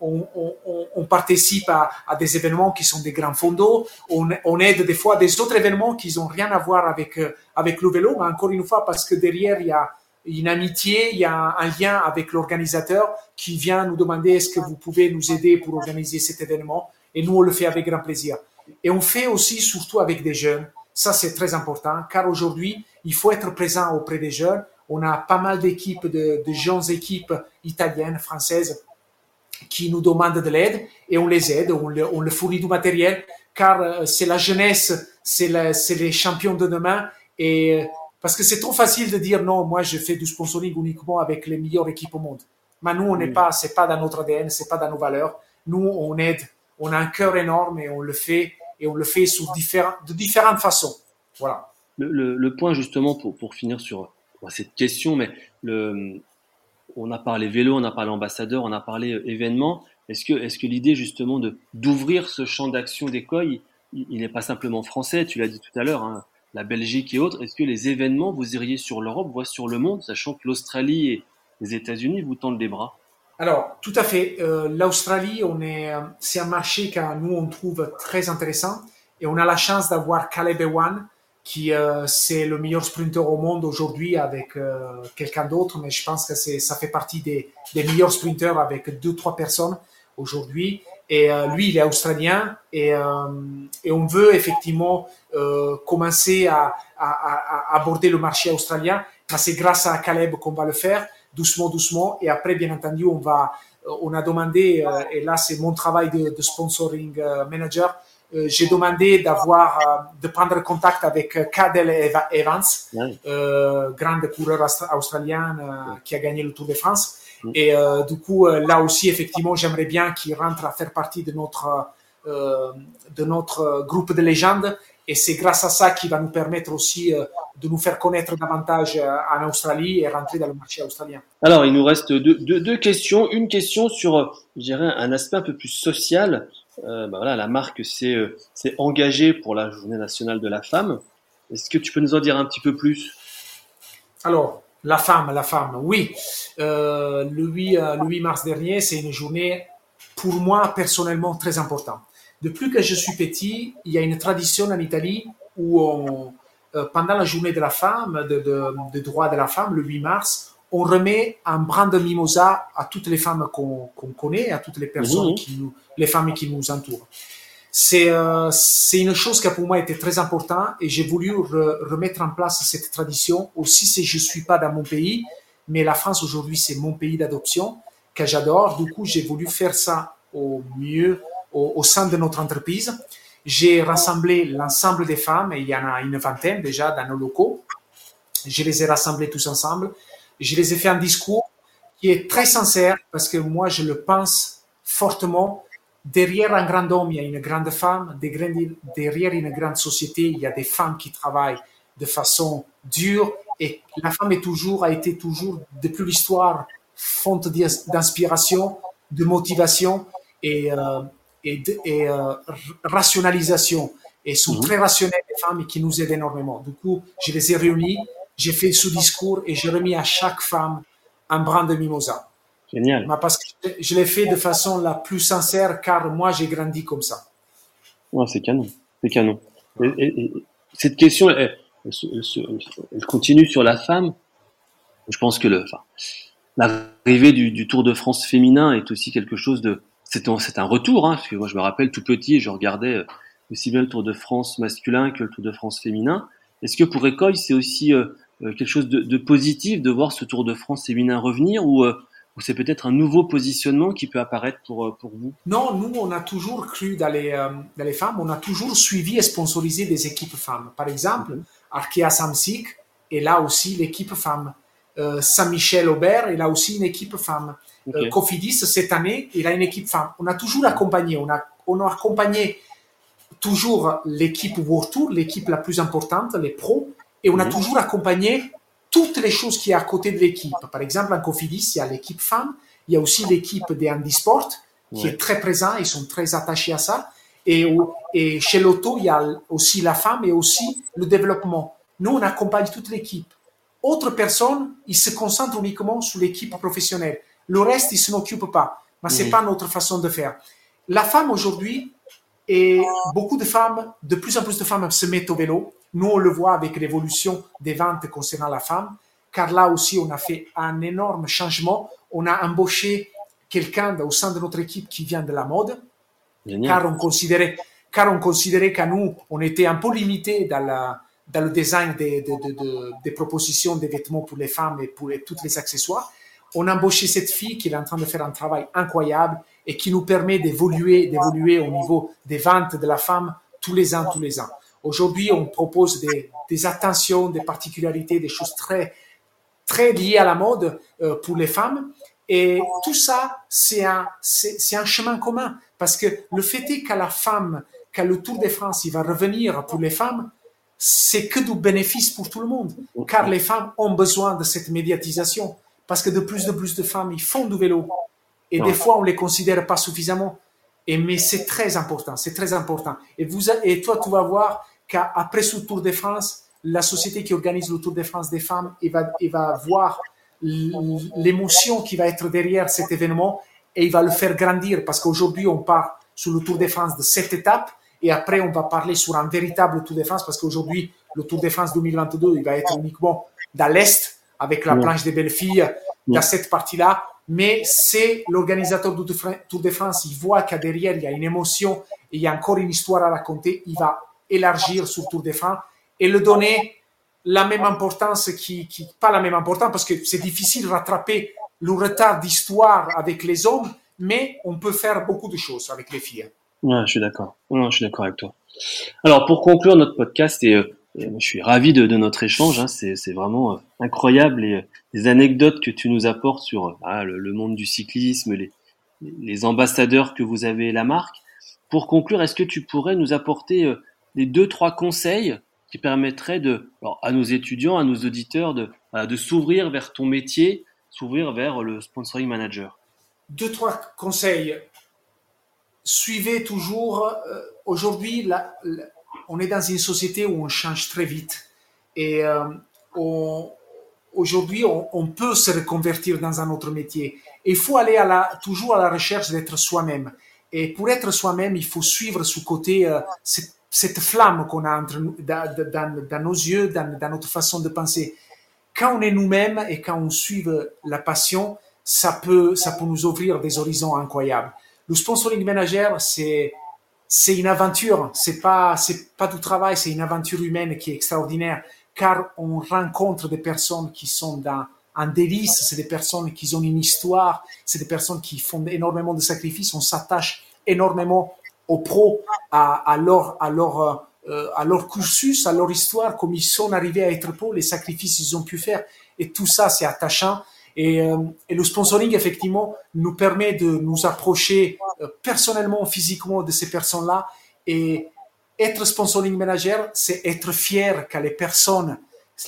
On, participe à, à, des événements qui sont des grands fondos. On, aide des fois des autres événements qui n'ont rien à voir avec avec le vélo, mais encore une fois parce que derrière il y a une amitié, il y a un lien avec l'organisateur qui vient nous demander est-ce que vous pouvez nous aider pour organiser cet événement et nous on le fait avec grand plaisir. Et on fait aussi surtout avec des jeunes. Ça, c'est très important, car aujourd'hui, il faut être présent auprès des jeunes. On a pas mal d'équipes, de, de jeunes équipes italiennes, françaises, qui nous demandent de l'aide et on les aide, on, le, on le fournit du matériel, car euh, c'est la jeunesse, c'est les champions de demain. Et euh, parce que c'est trop facile de dire non, moi je fais du sponsoring uniquement avec les meilleures équipes au monde. Mais nous, on n'est pas, c'est pas dans notre ADN, c'est pas dans nos valeurs. Nous, on aide, on a un cœur énorme et on le fait et on le fait sous différents, de différentes façons. Voilà. Le, le, point justement pour, pour finir sur cette question, mais le, on a parlé vélo, on a parlé ambassadeur, on a parlé euh, événement. Est-ce que, est-ce que l'idée justement de d'ouvrir ce champ d'action d'école, il n'est pas simplement français, tu l'as dit tout à l'heure, hein, la Belgique et autres. Est-ce que les événements, vous iriez sur l'Europe, voire sur le monde, sachant que l'Australie et les États-Unis vous tendent les bras? Alors, tout à fait. Euh, L'Australie, on est, euh, c'est un marché que nous on trouve très intéressant et on a la chance d'avoir Caleb Ewan, qui euh, c'est le meilleur sprinter au monde aujourd'hui avec euh, quelqu'un d'autre, mais je pense que c'est, ça fait partie des, des meilleurs sprinters avec deux trois personnes aujourd'hui. Et euh, lui, il est australien et, euh, et on veut effectivement euh, commencer à, à, à, aborder le marché australien. Mais c'est grâce à Caleb qu'on va le faire, doucement, doucement. Et après, bien entendu, on va, on a demandé, euh, et là c'est mon travail de, de sponsoring euh, manager, euh, j'ai demandé d'avoir, euh, de prendre contact avec euh, Cadel Eva- Evans, Ouais. euh, grande coureur austra- australien euh, qui a gagné le Tour de France. Mm. Et euh, du coup, euh, là aussi, effectivement, j'aimerais bien qu'il rentre à faire partie de notre, euh, de notre euh, groupe de légendes. Et c'est grâce à ça qu'il va nous permettre aussi euh, de nous faire connaître davantage euh, en Australie et rentrer dans le marché australien. Alors, il nous reste deux, deux, deux questions. Une question sur, euh, je dirais, un aspect un peu plus social. Euh, bah voilà, la marque s'est euh, s'est engagée pour la Journée nationale de la femme. Est-ce que tu peux nous en dire un petit peu plus? Alors, la femme, la femme, oui. Euh, le, 8, euh, le 8 mars dernier, c'est une journée pour moi personnellement très importante. Depuis que je suis petit, il y a une tradition en Italie où pendant la journée de la femme, de, de, de droit de la femme, le 8 mars, on remet un brin de mimosa à toutes les femmes qu'on connaît, à toutes les personnes Mhm. qui nous, les femmes qui nous entourent. C'est euh, une chose qui pour moi était très importante et j'ai voulu re- remettre en place cette tradition aussi si je suis pas dans mon pays, mais la France aujourd'hui c'est mon pays d'adoption que j'adore. Du coup j'ai voulu faire ça au mieux au, au sein de notre entreprise. J'ai rassemblé l'ensemble des femmes, et il y en a une vingtaine déjà dans nos locaux. Je les ai rassemblés tous ensemble. Je les ai fait un discours qui est très sincère parce que moi je le pense fortement. Derrière un grand homme, il y a une grande femme. Derrière une grande société, il y a des femmes qui travaillent de façon dure. Et la femme est toujours, a été toujours, depuis l'histoire, fonte d'ins- d'inspiration, de motivation et, euh, et, de- et, euh, rationalisation. Et sont Mhm. très rationnelles les femmes et qui nous aident énormément. Du coup, je les ai réunies, j'ai fait ce discours et j'ai remis à chaque femme un brin de mimosa. Génial. Mais parce que je- l'ai fait de façon la plus sincère car moi j'ai grandi comme ça. Ouais, c'est canon. C'est canon. Et, et- et cette question, elle, continue sur la femme. Je pense que le, enfin, l'arrivée du, du Tour de France féminin est aussi quelque chose de, c'est un, c'est un retour, hein, parce que moi je me rappelle tout petit, je regardais euh, aussi bien le Tour de France masculin que le Tour de France féminin. Est-ce que pour Écoille, c'est aussi euh, quelque chose de, de positif de voir ce Tour de France féminin revenir ou, euh, ou c'est peut-être un nouveau positionnement qui peut apparaître pour, euh, pour vous? Non, nous, on a toujours cru dans les, euh, dans les femmes, on a toujours suivi et sponsorisé des équipes femmes. Par exemple, Arkea Samsic est là aussi l'équipe femme. Euh, Saint-Michel Aubert est là aussi une équipe femme. Ok. Euh, Cofidis, cette année, il a une équipe femme. On a toujours accompagné, on a, on a accompagné toujours l'équipe World Tour, l'équipe la plus importante, les pros, et on a toujours accompagné toutes les choses qui est à côté de l'équipe. Par exemple, en Cofidis, il y a l'équipe femme, il y a aussi l'équipe des handisport, qui Ouais. est très présent, ils sont très attachés à ça. Et, chez l'auto, il y a aussi la femme et aussi le développement. Nous, on accompagne toute l'équipe. Autres personnes, ils se concentrent uniquement sur l'équipe professionnelle. Le reste, ils ne s'en occupent pas. Mais c'est Mhm. pas notre façon de faire. La femme aujourd'hui, et beaucoup de femmes, de plus en plus de femmes se mettent au vélo. Nous, on le voit avec l'évolution des ventes concernant la femme, car là aussi, on a fait un énorme changement. On a embauché quelqu'un au sein de notre équipe qui vient de la mode, Génial. car on considérait, car on considérait qu'à nous, on était un peu limité dans, la, dans le design des, propositions des vêtements pour les femmes et pour les- tous les accessoires. On a embauché cette fille qui est en train de faire un travail incroyable et qui nous permet d'évoluer, d'évoluer au niveau des ventes de la femme tous les ans, tous les ans. Aujourd'hui, on propose des, des attentions, des particularités, des choses très, très liées à la mode euh, pour les femmes. Et tout ça, c'est un, c'est, un chemin commun. Parce que le fait est qu'à la femme, qu'à le Tour de France, il va revenir pour les femmes, c'est que du bénéfice pour tout le monde. Car les femmes ont besoin de cette médiatisation. Parce que de plus en plus de femmes, ils font du vélo. Et des fois, on les considère pas suffisamment. Et, mais c'est très important, c'est très important. Et, vous, et toi, tu vas voir qu'après ce Tour de France, la société qui organise le Tour de France des femmes, il va, il va voir l'émotion qui va être derrière cet événement et il va le faire grandir. Parce qu'aujourd'hui, on part sur le Tour de France de cette étape et après, on va parler sur un véritable Tour de France. Parce qu'aujourd'hui, le Tour de France 2022, il va être uniquement dans l'Est avec la planche des belles filles. Dans cette partie-là. Mais c'est l'organisateur du Tour de France, il voit qu'à derrière, il y a une émotion et il y a encore une histoire à raconter. Il va élargir sur Tour de France et le donner la même importance qui, qui pas la même importance parce que c'est difficile de rattraper le retard d'histoire avec les hommes, mais on peut faire beaucoup de choses avec les filles. Ouais, je suis d'accord. je suis d'accord avec toi. Alors, pour conclure notre podcast, et, euh, je suis ravi de, notre échange. Hein, c'est vraiment euh, incroyable les, les, anecdotes que tu nous apportes sur ah, le, monde du cyclisme, les, les, ambassadeurs que vous avez la marque. Pour conclure, est-ce que tu pourrais nous apporter euh, les deux trois conseils qui permettraient de, à nos étudiants, à nos auditeurs, de, de s'ouvrir vers ton métier, s'ouvrir vers le sponsoring manager Deux trois conseils suivez toujours, euh, aujourd'hui, on est dans une société où on change très vite. Et euh, aujourd'hui, on, peut se reconvertir dans un autre métier. Il faut aller à la, toujours à la recherche d'être soi-même. Et pour être soi-même, il faut suivre ce côté, euh, flamme qu'on a entre dans, dans, nos yeux, dans, notre façon de penser. Quand on est nous-mêmes et quand on suit la passion, ça peut, ça peut nous ouvrir des horizons incroyables. Le sponsoring manager, c'est c'est une aventure, c'est pas c'est pas du travail, c'est une aventure humaine qui est extraordinaire car on rencontre des personnes qui sont dans un délice, c'est des personnes qui ont une histoire, c'est des personnes qui font énormément de sacrifices, on s'attache énormément aux pros, euh, à leur cursus, à leur histoire, comme ils sont arrivés à être pros, les sacrifices qu'ils ont pu faire, et tout ça c'est attachant. Et, euh, le sponsoring, effectivement, nous permet de nous approcher euh, personnellement, physiquement de ces personnes-là. Et être sponsoring manager, c'est être fier que les personnes,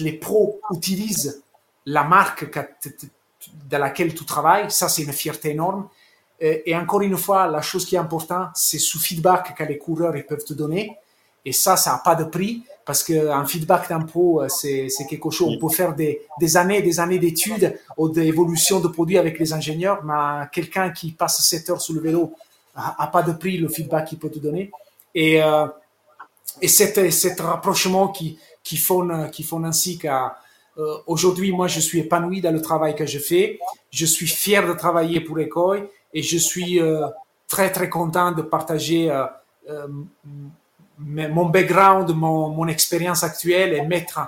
les pros utilisent la marque dans laquelle tu travailles. Ça, c'est une fierté énorme. Et encore une fois, la chose qui est importante, c'est ce feedback que les coureurs ils peuvent te donner. Et ça, ça n'a pas de prix parce qu'un feedback d'impôt, euh, c'est, c'est quelque chose. On peut faire des, des années des années d'études ou d'évolution de produits avec les ingénieurs, mais quelqu'un qui passe 7 heures sur le vélo n'a pas de prix le feedback qu'il peut te donner. Et, euh, et cet, rapprochement qui, qui, font, qui font ainsi qu'aujourd'hui, euh, moi, je suis épanoui dans le travail que je fais. Je suis fier de travailler pour Ecoy et je suis euh, très, très content de partager euh, mon background, mon, expérience actuelle et mettre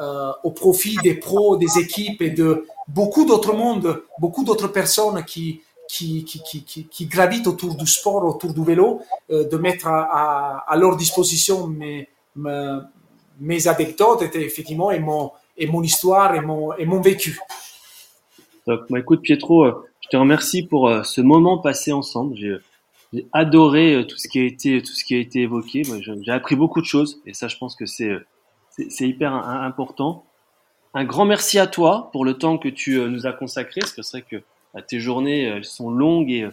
euh, au profit des pros, des équipes et de beaucoup d'autres mondes, beaucoup d'autres personnes qui, qui, qui, qui, qui, gravitent autour du sport, autour du vélo, euh, de mettre à, leur disposition mes, mes, anecdotes, effectivement, et mon, et mon histoire et mon, et mon vécu. Donc, bah, écoute, Pietro, euh, te remercie pour euh, ce moment passé ensemble. J'ai adoré euh, tout ce qui a été tout ce qui a été évoqué. J'ai appris beaucoup de choses et ça, je pense que c'est euh, c'est hyper important. Un grand merci à toi pour le temps que tu nous as consacré, parce que c'est vrai que bah, tes journées elles sont longues et,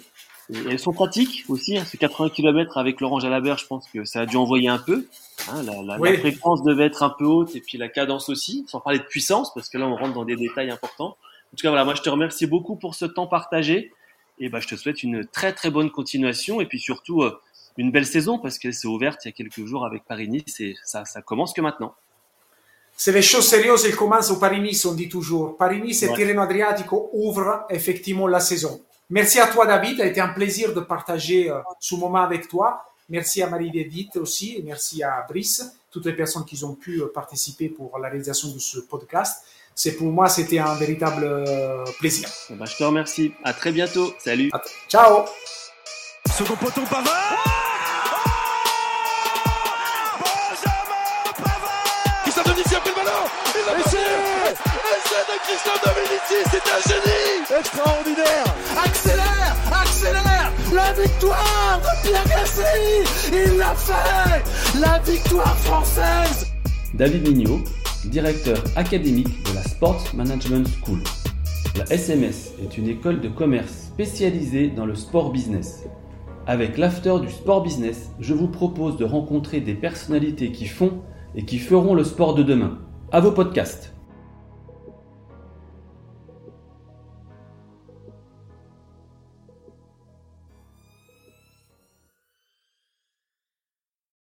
elles sont pratiques aussi. Hein, ces 80 km avec l'Orange à la berge, je pense que ça a dû envoyer un peu. Hein, la, la, la, fréquence devait être un peu haute et puis la cadence aussi, sans parler de puissance, parce que là on rentre dans des détails importants. En tout cas, voilà, moi je te remercie beaucoup pour ce temps partagé. Et bah, je te souhaite une très très bonne continuation et puis surtout euh, une belle saison parce qu'elle s'est ouverte il y a quelques jours avec Paris-Nice et ça, ça commence que maintenant. C'est les choses sérieuses, elles commencent au Paris-Nice, on dit toujours. Paris-Nice et Tirreno Adriatico ouvrent effectivement la saison. Merci à toi, David. Ça a été un plaisir de partager euh, ce moment avec toi. Merci à Marie Dédite aussi, et merci à Brice, toutes les personnes qui ont pu euh, participer pour la réalisation de ce podcast c'est pour moi, c'était un véritable euh, plaisir. Ben, je te remercie. À très bientôt. Salut. Ciao. Second poteau Pavard. Benjamin Pavard Christian Dominici a pris le ballon. Il a Et c'est de Christian Dominici, c'est un génie. Extraordinaire. Accélère, accélère. La victoire de Pierre Gasly. Il l'a fait. La victoire française. David Mignot directeur académique de la Sports Management School. La SMS est une école de commerce spécialisée dans le sport business. Avec l'after du sport business, je vous propose de rencontrer des personnalités qui font et qui feront le sport de demain. À vos podcasts.